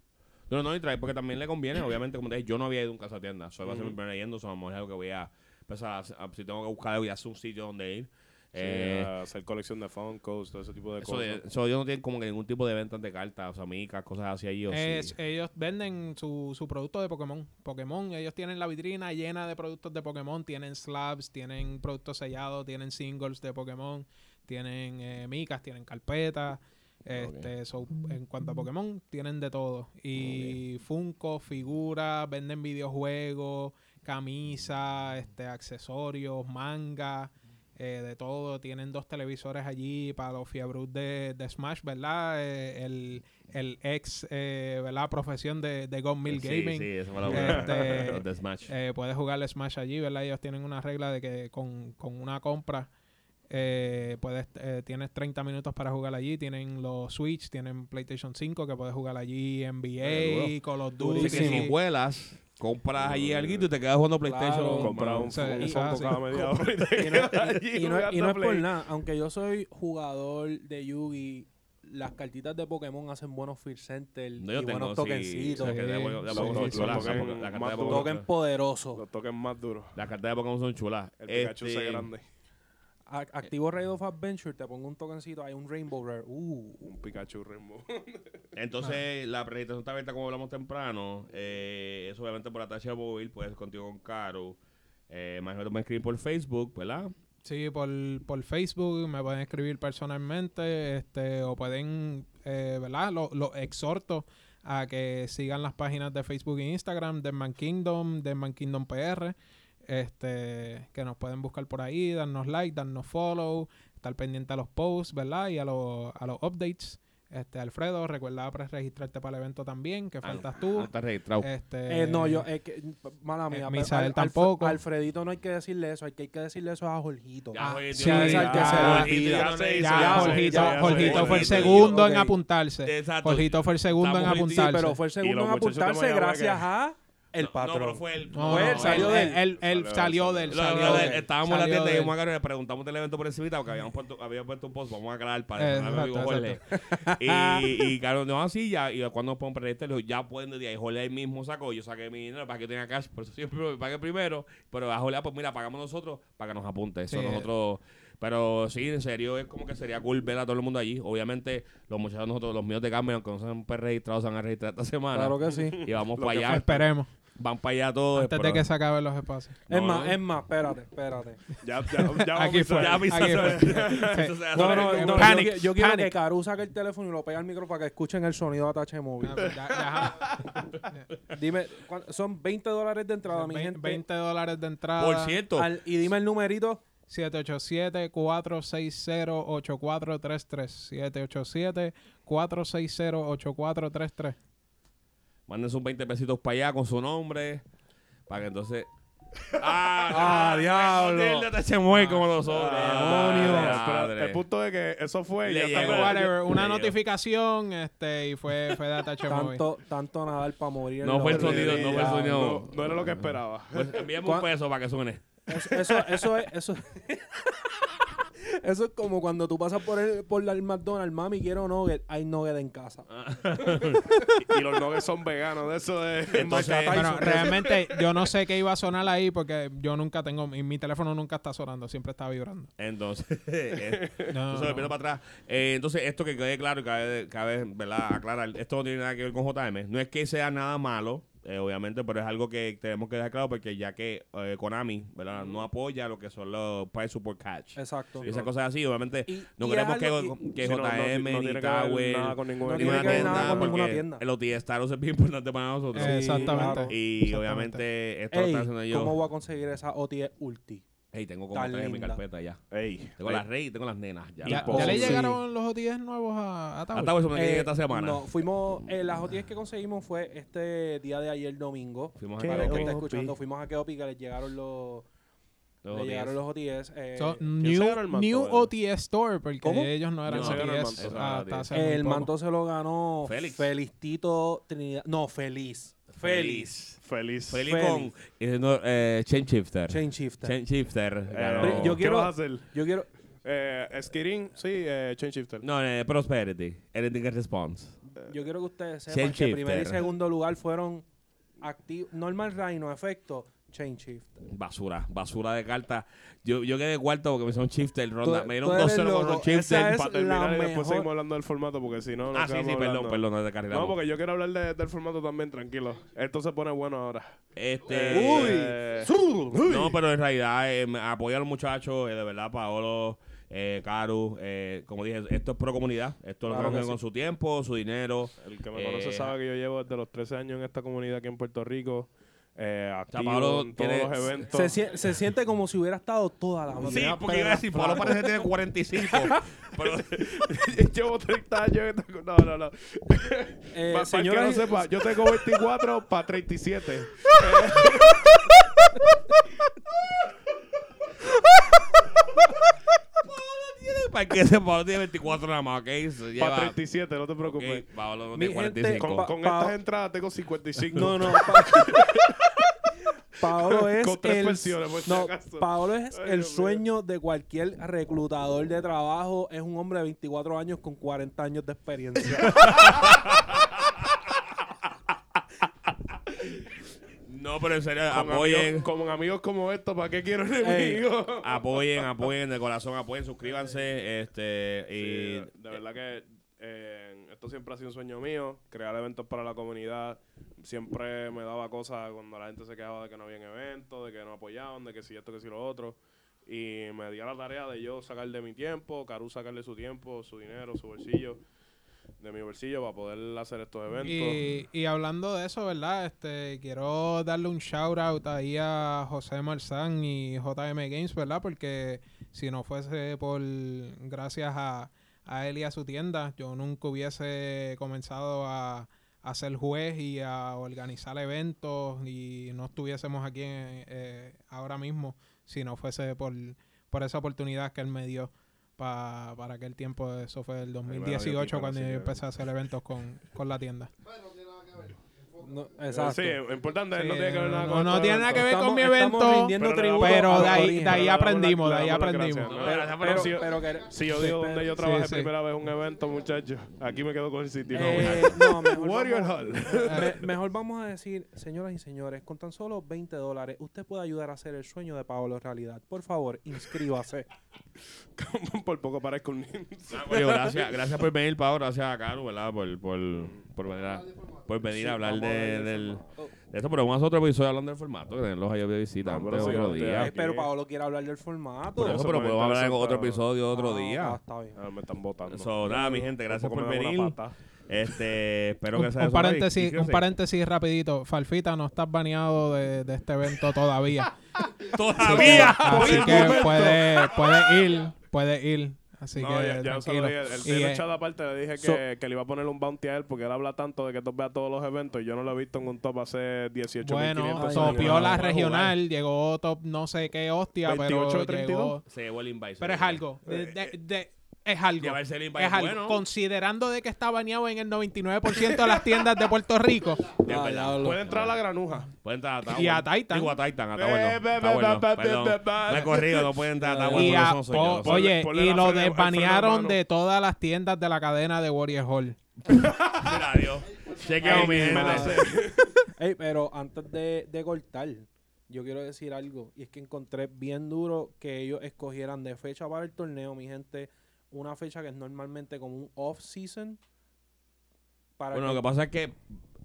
Speaker 1: No, no, y trae, porque también le conviene, (clears throat) obviamente, como te dije, yo no había ido nunca a esa tienda. Soy va a ser mi primera yendo, so, a lo mejor es algo que voy a empezar a, a- si tengo que buscar algo y hacer un sitio donde ir. Eh,
Speaker 4: hacer colección de Funkos, todo ese tipo de
Speaker 1: eso,
Speaker 4: cosas.
Speaker 1: de, eso ellos no tienen como que ningún tipo de ventas de cartas, o sea, micas, cosas así allí. O
Speaker 3: Es-
Speaker 1: sí.
Speaker 3: Ellos venden su, su producto de Pokémon. Pokémon, ellos tienen la vitrina llena de productos de Pokémon. Tienen slabs, tienen productos sellados, tienen singles de Pokémon, tienen eh, micas, tienen carpetas. Este, so, en cuanto a Pokémon, tienen de todo. Y Funko, figuras, venden videojuegos, camisas, este, accesorios, manga, eh, de todo. Tienen dos televisores allí para los fiebrus de, de Smash, ¿verdad? Eh, el, el ex, eh, ¿verdad? Profesión de, de God Mill
Speaker 1: Sí,
Speaker 3: Gaming.
Speaker 1: Sí, eso lo
Speaker 3: Este, (laughs)
Speaker 1: de Smash.
Speaker 3: Eh, puedes jugar Smash allí, ¿verdad? Ellos tienen una regla de que con, con una compra eh, puedes, eh, tienes 30 minutos para jugar allí. Tienen los Switch, tienen PlayStation 5 que puedes jugar allí, NBA, Call of Duty.
Speaker 1: Que si vuelas, compras allí algo y te quedas jugando PlayStation.
Speaker 2: Claro.
Speaker 4: Comprar un,
Speaker 3: Sí,
Speaker 4: un cada media (laughs) hora y te
Speaker 2: no,
Speaker 4: quedas
Speaker 2: y-
Speaker 4: allí
Speaker 2: y no- y
Speaker 4: jugando
Speaker 2: no es por nada, aunque yo soy jugador de Yugi, las cartitas de Pokémon hacen buenos Fear Center
Speaker 1: No, yo
Speaker 2: y
Speaker 1: tengo,
Speaker 2: buenos
Speaker 1: sí,
Speaker 2: tokencitos.
Speaker 1: la carta de
Speaker 3: Sí,
Speaker 1: Pokémon- de
Speaker 3: sí,
Speaker 1: Pokémon son
Speaker 3: sí,
Speaker 1: chulas,
Speaker 4: sí,
Speaker 1: la
Speaker 4: sí.
Speaker 1: carta de
Speaker 4: Más
Speaker 1: Pokémon-
Speaker 2: Token poderoso.
Speaker 4: Los tokens más duros.
Speaker 1: Las cartas de Pokémon son chulas.
Speaker 4: El Pikachu
Speaker 1: Este,
Speaker 4: ese grande.
Speaker 2: Activo Raid of Adventure, te pongo un tokencito, hay un Rainbow Rare. Uh,
Speaker 4: Un Pikachu Rainbow. (laughs)
Speaker 1: Entonces, la presentación está abierta como hablamos temprano. Eh, eso obviamente por Atacha Móvil, puedes contigo con Caro. Eh, más me escribir por Facebook, ¿verdad?
Speaker 3: Sí, por, por Facebook me pueden escribir personalmente este o pueden, eh, ¿verdad? Los lo exhorto a que sigan las páginas de Facebook e Instagram de Man Kingdom, de Man Kingdom PR, este, que nos pueden buscar por ahí, darnos like, darnos follow, estar pendiente a los posts, ¿verdad? Y a, los a los updates. Este, Alfredo, recuerda pre-registrarte para el evento también, que faltas tú.
Speaker 1: No estás registrado.
Speaker 3: Este,
Speaker 2: eh, no, yo, es que, mala mía.
Speaker 3: eh,
Speaker 2: pero
Speaker 3: Misael
Speaker 2: Al-
Speaker 3: tampoco.
Speaker 2: Alfredito no hay que decirle eso, hay que, hay que decirle eso a Jorgito.
Speaker 1: Ya,
Speaker 3: Ah,
Speaker 1: Jorgito,
Speaker 3: sí,
Speaker 1: ya,
Speaker 3: ya, ya, fue el segundo en apuntarse.
Speaker 1: Exacto.
Speaker 3: Jorgito fue el segundo en apuntarse.
Speaker 2: pero fue el segundo en apuntarse gracias
Speaker 4: que-
Speaker 2: a el
Speaker 1: No,
Speaker 2: patrón.
Speaker 1: pero fue él.
Speaker 3: No,
Speaker 2: Fue él,
Speaker 3: no,
Speaker 2: salió de él.
Speaker 3: él- él
Speaker 4: Salió
Speaker 3: salió
Speaker 4: de
Speaker 3: de
Speaker 4: él.
Speaker 3: salió de él,
Speaker 1: estábamos en la tienda y
Speaker 3: de
Speaker 1: a Caro, le preguntamos del evento por encima porque habíamos puesto, había puesto un post, vamos a aclarar para
Speaker 3: Eh,
Speaker 1: el amigo
Speaker 3: exacto,
Speaker 1: Jorge. (laughs) Y, y Caro, no, así ya, y cuando le dijo, ya pueden desde ahí. Jorge ahí mismo sacó, yo saqué mi dinero para que tenga cash, por eso siempre (laughs) me pagué primero, pero a Jorge, ah, pues mira, pagamos nosotros para que nos apunte. Eso
Speaker 3: Sí.
Speaker 1: nosotros, pero sí, en serio, es como que sería cool ver a todo el mundo allí. Obviamente, los muchachos nosotros, los míos de Carmen, aunque no sean registrados, se van a registrar esta semana.
Speaker 2: Claro que sí.
Speaker 1: Y vamos (laughs) para
Speaker 4: que
Speaker 1: allá.
Speaker 3: Esperemos.
Speaker 1: Van para allá todos.
Speaker 3: Antes de que se acaben los espacios.
Speaker 2: es
Speaker 1: No,
Speaker 2: más,
Speaker 1: no.
Speaker 2: es más, espérate, espérate.
Speaker 4: Ya, ya, ya
Speaker 3: Aquí fue.
Speaker 1: Ya
Speaker 3: Aquí fue.
Speaker 1: Eso se hace.
Speaker 2: No, no, no,
Speaker 3: Panic,
Speaker 2: yo, yo quiero
Speaker 3: panic.
Speaker 2: que Caru saque el teléfono y lo pegue al micro para que escuchen el sonido de Atache Móvil.
Speaker 3: Ya- ya- (laughs)
Speaker 2: Dime, ¿cuán- son 20 dólares de entrada, mi gente.
Speaker 3: 20 dólares de entrada.
Speaker 1: Por cierto,
Speaker 2: Al- y dime el numerito.
Speaker 3: 787-460-8433. 787-460-8433.
Speaker 1: Manden sus 20 pesitos para allá con su nombre. Para que entonces.
Speaker 2: Ah, diablo.
Speaker 1: El de se mueve como nosotros.
Speaker 4: Ah,
Speaker 1: Madre.
Speaker 4: el punto de que eso fue.
Speaker 1: Le
Speaker 4: ya
Speaker 1: llegó.
Speaker 3: Whatever, una
Speaker 1: Le llegó.
Speaker 3: notificación este, y fue, fue de.
Speaker 2: Tanto, tanto nadar para morir.
Speaker 1: No fue el sonido, no fue el sonido.
Speaker 4: No, no era lo que esperaba.
Speaker 1: Pues envíame un
Speaker 2: ¿Cuá-
Speaker 1: peso para que suene.
Speaker 2: Eso, eso, eso es, eso, (laughs) Eso es como cuando tú pasas por el, por el McDonald's, mami, quiero nugget, hay nugget en casa. (laughs)
Speaker 4: y los nuggets son veganos, de eso de...
Speaker 1: Entonces,
Speaker 3: Bueno, realmente yo no sé qué iba a sonar ahí porque yo nunca tengo, mi, mi teléfono nunca está sonando, siempre está vibrando.
Speaker 1: Entonces, (laughs) eh,
Speaker 3: No,
Speaker 1: entonces,
Speaker 3: no.
Speaker 1: viendo para atrás. Eh, entonces, esto que quede claro y cabe, cabe ¿verdad? aclarar, esto no tiene nada que ver con JM. No es que sea nada malo, eh, obviamente, pero es algo que tenemos que dejar claro porque ya que eh, Konami ¿verdad? no apoya lo que son los Price Support Catch.
Speaker 2: Exacto.
Speaker 1: y esas cosas así, obviamente,
Speaker 2: Y-
Speaker 1: no
Speaker 2: y
Speaker 1: queremos que, que
Speaker 4: Sí, no, no,
Speaker 1: JM
Speaker 4: no
Speaker 1: ni Tower
Speaker 4: nada con ningún
Speaker 2: No
Speaker 1: ni
Speaker 2: tiene
Speaker 1: una
Speaker 2: que ver nada
Speaker 1: tienda,
Speaker 2: ninguna
Speaker 1: porque
Speaker 2: tienda.
Speaker 1: el OT Status es bien importante para nosotros.
Speaker 3: Eh, Exactamente.
Speaker 1: Y
Speaker 3: Exactamente.
Speaker 1: obviamente esto lo
Speaker 2: Ey,
Speaker 1: está haciendo yo.
Speaker 2: ¿cómo voy a conseguir esa OTE Ulti?
Speaker 1: Ey, tengo como
Speaker 2: tan
Speaker 1: tres en mi
Speaker 2: linda?
Speaker 1: carpeta ya.
Speaker 4: Ey,
Speaker 1: Tengo
Speaker 4: ey,
Speaker 1: las Rey y tengo las nenas. Ya,
Speaker 3: ¿Ya, ya le
Speaker 2: sí.
Speaker 3: llegaron los OTS nuevos a, a Tower?
Speaker 1: Hasta hoy se me
Speaker 2: Eh,
Speaker 1: esta semana.
Speaker 2: No, fuimos, eh, las OTS que conseguimos fue este día de ayer domingo.
Speaker 1: Fuimos a.
Speaker 2: Para el que
Speaker 1: Keopi.
Speaker 2: está
Speaker 4: Keopi.
Speaker 2: escuchando, fuimos a Keopi que les llegaron los,
Speaker 1: Los OTS.
Speaker 2: llegaron los OTS. eh,
Speaker 3: So,
Speaker 4: se
Speaker 3: new,
Speaker 4: ganó el manto,
Speaker 3: new? OTS Store, porque
Speaker 2: ¿Cómo?
Speaker 3: ellos no eran
Speaker 4: se ganó el
Speaker 3: OTS
Speaker 4: manto.
Speaker 3: hasta
Speaker 1: Eso
Speaker 3: hace
Speaker 1: era
Speaker 3: muy
Speaker 2: el
Speaker 3: poco.
Speaker 2: manto se lo ganó
Speaker 1: Félix.
Speaker 2: Felicito Trinidad. No, Feliz. Feliz.
Speaker 4: feliz.
Speaker 1: Feliz
Speaker 2: Feliz.
Speaker 1: con eh, no, eh, Chain Shifter.
Speaker 2: Chain Shifter.
Speaker 1: Chain Shifter.
Speaker 4: Eh,
Speaker 2: yo
Speaker 4: ¿Qué
Speaker 2: quiero-
Speaker 4: vas a hacer?
Speaker 2: Yo quiero.
Speaker 4: Eh, Skirin, sí, eh, Chain Shifter.
Speaker 1: No, eh, Prosperity. Anything in response.
Speaker 2: Yo quiero que ustedes
Speaker 1: Chain
Speaker 2: sepan que primer y segundo lugar fueron activos. Normal Rhino, efecto, Chain Shifter.
Speaker 1: Basura. Basura de carta. Yo, yo quedé cuarto porque me son Shifter. Ronda.
Speaker 2: Tú-
Speaker 1: me dieron
Speaker 2: eres
Speaker 1: 2-0 con Shifter.
Speaker 4: Para terminar y después seguimos hablando del formato porque si no, no
Speaker 1: Ah, sí, sí, perdón, perdón, no te.
Speaker 4: No, porque yo quiero hablar de- del formato también, tranquilo. Esto se pone bueno ahora.
Speaker 1: Este.
Speaker 4: Eh,
Speaker 1: No, pero en realidad eh, me apoya a los muchachos, eh, de verdad, Paolo, eh, Caru, eh, como dije, esto es pro comunidad, esto lo
Speaker 2: Claro que
Speaker 1: con
Speaker 2: sí.
Speaker 1: su tiempo, su dinero.
Speaker 4: El que me
Speaker 1: Eh,
Speaker 4: conoce sabe que yo llevo desde los 13 años en esta comunidad aquí en Puerto Rico. Eh, activo
Speaker 1: Pablo
Speaker 4: en todos
Speaker 1: tiene-
Speaker 4: los eventos.
Speaker 2: Se, sie- se siente como si hubiera estado toda la
Speaker 1: Sí,
Speaker 2: vida.
Speaker 1: porque iba a decir, Paolo parece que tiene 45. (laughs) pero, (laughs)
Speaker 4: llevo 30 años. en esta co- No, no, no.
Speaker 2: Eh,
Speaker 4: Pa- para el que
Speaker 2: señoras
Speaker 4: no
Speaker 2: y-
Speaker 4: sepa, yo tengo 24 para 37.
Speaker 1: para que ese Paolo tiene 24 nada más, ¿ok? Se lleva-
Speaker 4: Para 37, no te preocupes.
Speaker 1: ok, Paolo no
Speaker 2: Mi
Speaker 1: tiene
Speaker 2: gente,
Speaker 1: 45.
Speaker 4: Con,
Speaker 2: Pa-
Speaker 4: con
Speaker 2: pa-
Speaker 4: estas entradas tengo 55.
Speaker 2: No, no. (laughs) Pa- Paolo es
Speaker 4: Con tres
Speaker 2: el, no. Paolo es
Speaker 4: Ay,
Speaker 2: el sueño de cualquier reclutador de trabajo. Es un hombre de 24 años con 40 años de experiencia. (laughs)
Speaker 1: No, pero en serio,
Speaker 4: Con
Speaker 1: apoyen.
Speaker 4: amigos, con amigos como estos, ¿para qué quiero enemigos?
Speaker 1: Apoyen, apoyen de corazón, apoyen, suscríbanse. Este, y
Speaker 4: de, de verdad que eh, esto siempre ha sido un sueño mío, crear eventos para la comunidad. Siempre me daba cosas cuando la gente se quejaba de que no habían eventos, de que no apoyaban, de que si esto, que si lo otro. Y me di la tarea de yo sacar de mi tiempo, Caru sacarle su tiempo, su dinero, su bolsillo, de mi bolsillo para poder hacer estos eventos.
Speaker 3: Y, y hablando de eso, ¿verdad? Este, quiero darle un shout out ahí a José Marzán y JM Games, ¿verdad? Porque si no fuese por gracias a, a él y a su tienda, yo nunca hubiese comenzado a, a ser juez y a organizar eventos y no estuviésemos aquí en- eh, ahora mismo si no fuese por, por esa oportunidad que él me dio pa- para aquel tiempo. Eso fue el
Speaker 4: me la dio
Speaker 3: 2018
Speaker 4: Kiko,
Speaker 3: cuando yo
Speaker 4: que-
Speaker 3: empecé a hacer eventos con, con la tienda.
Speaker 2: No,
Speaker 4: Eh,
Speaker 2: exacto.
Speaker 4: Sí, importante,
Speaker 3: Sí,
Speaker 4: no tiene que ver nada
Speaker 3: no-
Speaker 4: con
Speaker 3: no
Speaker 4: estos
Speaker 3: tiene nada que ver con mi evento,
Speaker 4: pero-
Speaker 2: tributo
Speaker 3: pero
Speaker 2: al
Speaker 3: de ahí- de ahí aprendimos, de ahí aprendimos.
Speaker 4: pero si-
Speaker 2: pero que-
Speaker 4: Si yo digo donde yo
Speaker 3: sí,
Speaker 4: trabajé
Speaker 3: sí.
Speaker 4: primera vez un evento, muchachos, aquí me quedo con el sitio.
Speaker 2: Eh, no, mejor (laughs)
Speaker 4: Warrior
Speaker 2: vamos-
Speaker 4: Hall.
Speaker 2: Me- mejor vamos a decir, señoras y señores, con tan solo 20 dólares, usted puede ayudar a hacer el sueño de Paolo realidad. Por favor, inscríbase. (laughs)
Speaker 4: Por poco parezco un niño.
Speaker 1: Ah, coño, gracias, gracias por venir, Pau. Gracias a Caro, ¿verdad? Por, por, por venir a, por venir a hablar
Speaker 4: a
Speaker 1: de, del, de esto. Pero vamos a otro episodio hablando del formato, que tenerlos ahí de visita
Speaker 4: No,
Speaker 1: antes otro día.
Speaker 4: Aquí.
Speaker 2: Eh, pero Paolo quiere hablar del formato.
Speaker 1: Por eso,
Speaker 4: Eso
Speaker 1: pero podemos hablar en otro episodio otro
Speaker 2: Ah, ah,
Speaker 1: día.
Speaker 2: está bien.
Speaker 4: Ah, me están botando.
Speaker 1: So, nada, mi gente, gracias por venir. Este, espero
Speaker 3: Un,
Speaker 1: que sea
Speaker 3: un
Speaker 1: eso,
Speaker 3: paréntesis, un paréntesis rapidito. Falfita, no estás baneado de, de este evento todavía. (laughs)
Speaker 1: Todavía.
Speaker 3: Así que
Speaker 4: momento.
Speaker 3: puede, puede ir, puede ir. Así
Speaker 4: No,
Speaker 3: que
Speaker 4: ya, ya se lo
Speaker 3: tranquilo.
Speaker 4: dije. El
Speaker 3: Y,
Speaker 4: tiene
Speaker 3: eh,
Speaker 4: echado aparte le dije que,
Speaker 2: So-
Speaker 4: que le iba a poner un bounty a él porque él habla tanto de que top vea todos los eventos y yo no lo he visto en un top hace 18
Speaker 3: bueno, topió la regional, llegó top no sé qué hostia,
Speaker 4: 28 de
Speaker 3: pero
Speaker 4: 32.
Speaker 3: llegó...
Speaker 1: Se llevó el invite.
Speaker 3: Pero es algo. De, de- de- es algo.
Speaker 1: Llevarse
Speaker 3: es
Speaker 1: es
Speaker 3: algo.
Speaker 1: bueno.
Speaker 3: Considerando de que está baneado en el 99% de las tiendas de Puerto Rico. (laughs)
Speaker 1: Verdad.
Speaker 4: Puede entrar a la granuja.
Speaker 1: Puede entrar a.
Speaker 3: Y a Titan.
Speaker 1: Digo a Titan, a he corrido, no puede entrar a (laughs) sé.
Speaker 3: oye,
Speaker 4: Ponle
Speaker 3: y lo desbanearon de todas las tiendas de la cadena de Warrior Hall. (laughs)
Speaker 1: Mira, Dios. Chequeo, mi.
Speaker 2: Ey, pero antes de, de cortar, yo quiero decir algo. Y es que encontré bien duro que ellos escogieran de fecha para el torneo, mi gente, una fecha que es normalmente como un off-season. Para
Speaker 1: Bueno,
Speaker 2: que-
Speaker 1: lo que pasa es que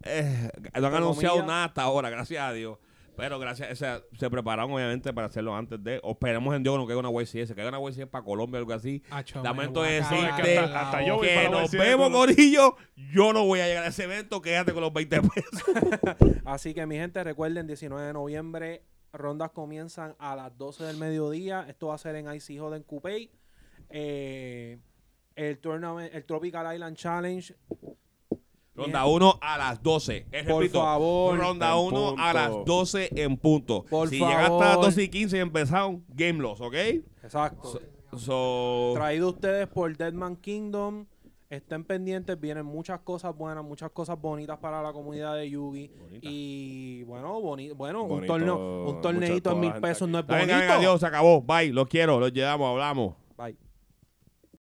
Speaker 1: eh, no han anunciado nada hasta ahora, gracias a Dios. Pero gracias, o sea, se prepararon obviamente para hacerlo antes de. O esperemos en Dios que no caiga una YCS, que caiga una YCS para Colombia o algo así.
Speaker 3: Acho,
Speaker 1: Lamento decirte
Speaker 4: que hasta-
Speaker 3: la
Speaker 4: hasta yo
Speaker 3: boca.
Speaker 4: voy
Speaker 1: Que nos vemos, Corillo. Yo no voy a llegar a ese evento, quédate con los 20 pesos. (laughs)
Speaker 2: Así que mi gente, recuerden, 19 de noviembre, rondas comienzan a las 12 del mediodía. Esto va a ser en Icy Hall en Coupé. Eh, el, tournament, el Tropical Island Challenge.
Speaker 1: Ronda 1 a las 12. Eh,
Speaker 2: Por
Speaker 1: repito,
Speaker 2: favor.
Speaker 1: Ronda
Speaker 4: En
Speaker 1: 1 a las 12 en punto.
Speaker 2: Por
Speaker 1: si llegaste a las 12 y 15 y empezaron, game loss, ¿ok?
Speaker 2: Exacto.
Speaker 1: So,
Speaker 2: Traído ustedes por Deadman Kingdom. Estén pendientes, vienen muchas cosas buenas, muchas cosas bonitas para la comunidad de Yugi.
Speaker 1: Bonita.
Speaker 2: Y bueno, boni- bueno un,
Speaker 4: Bonito,
Speaker 2: torneo, un torneito en mil pesos no es bonito.
Speaker 1: venga, adiós, se acabó. Bye, los quiero, los llevamos, hablamos.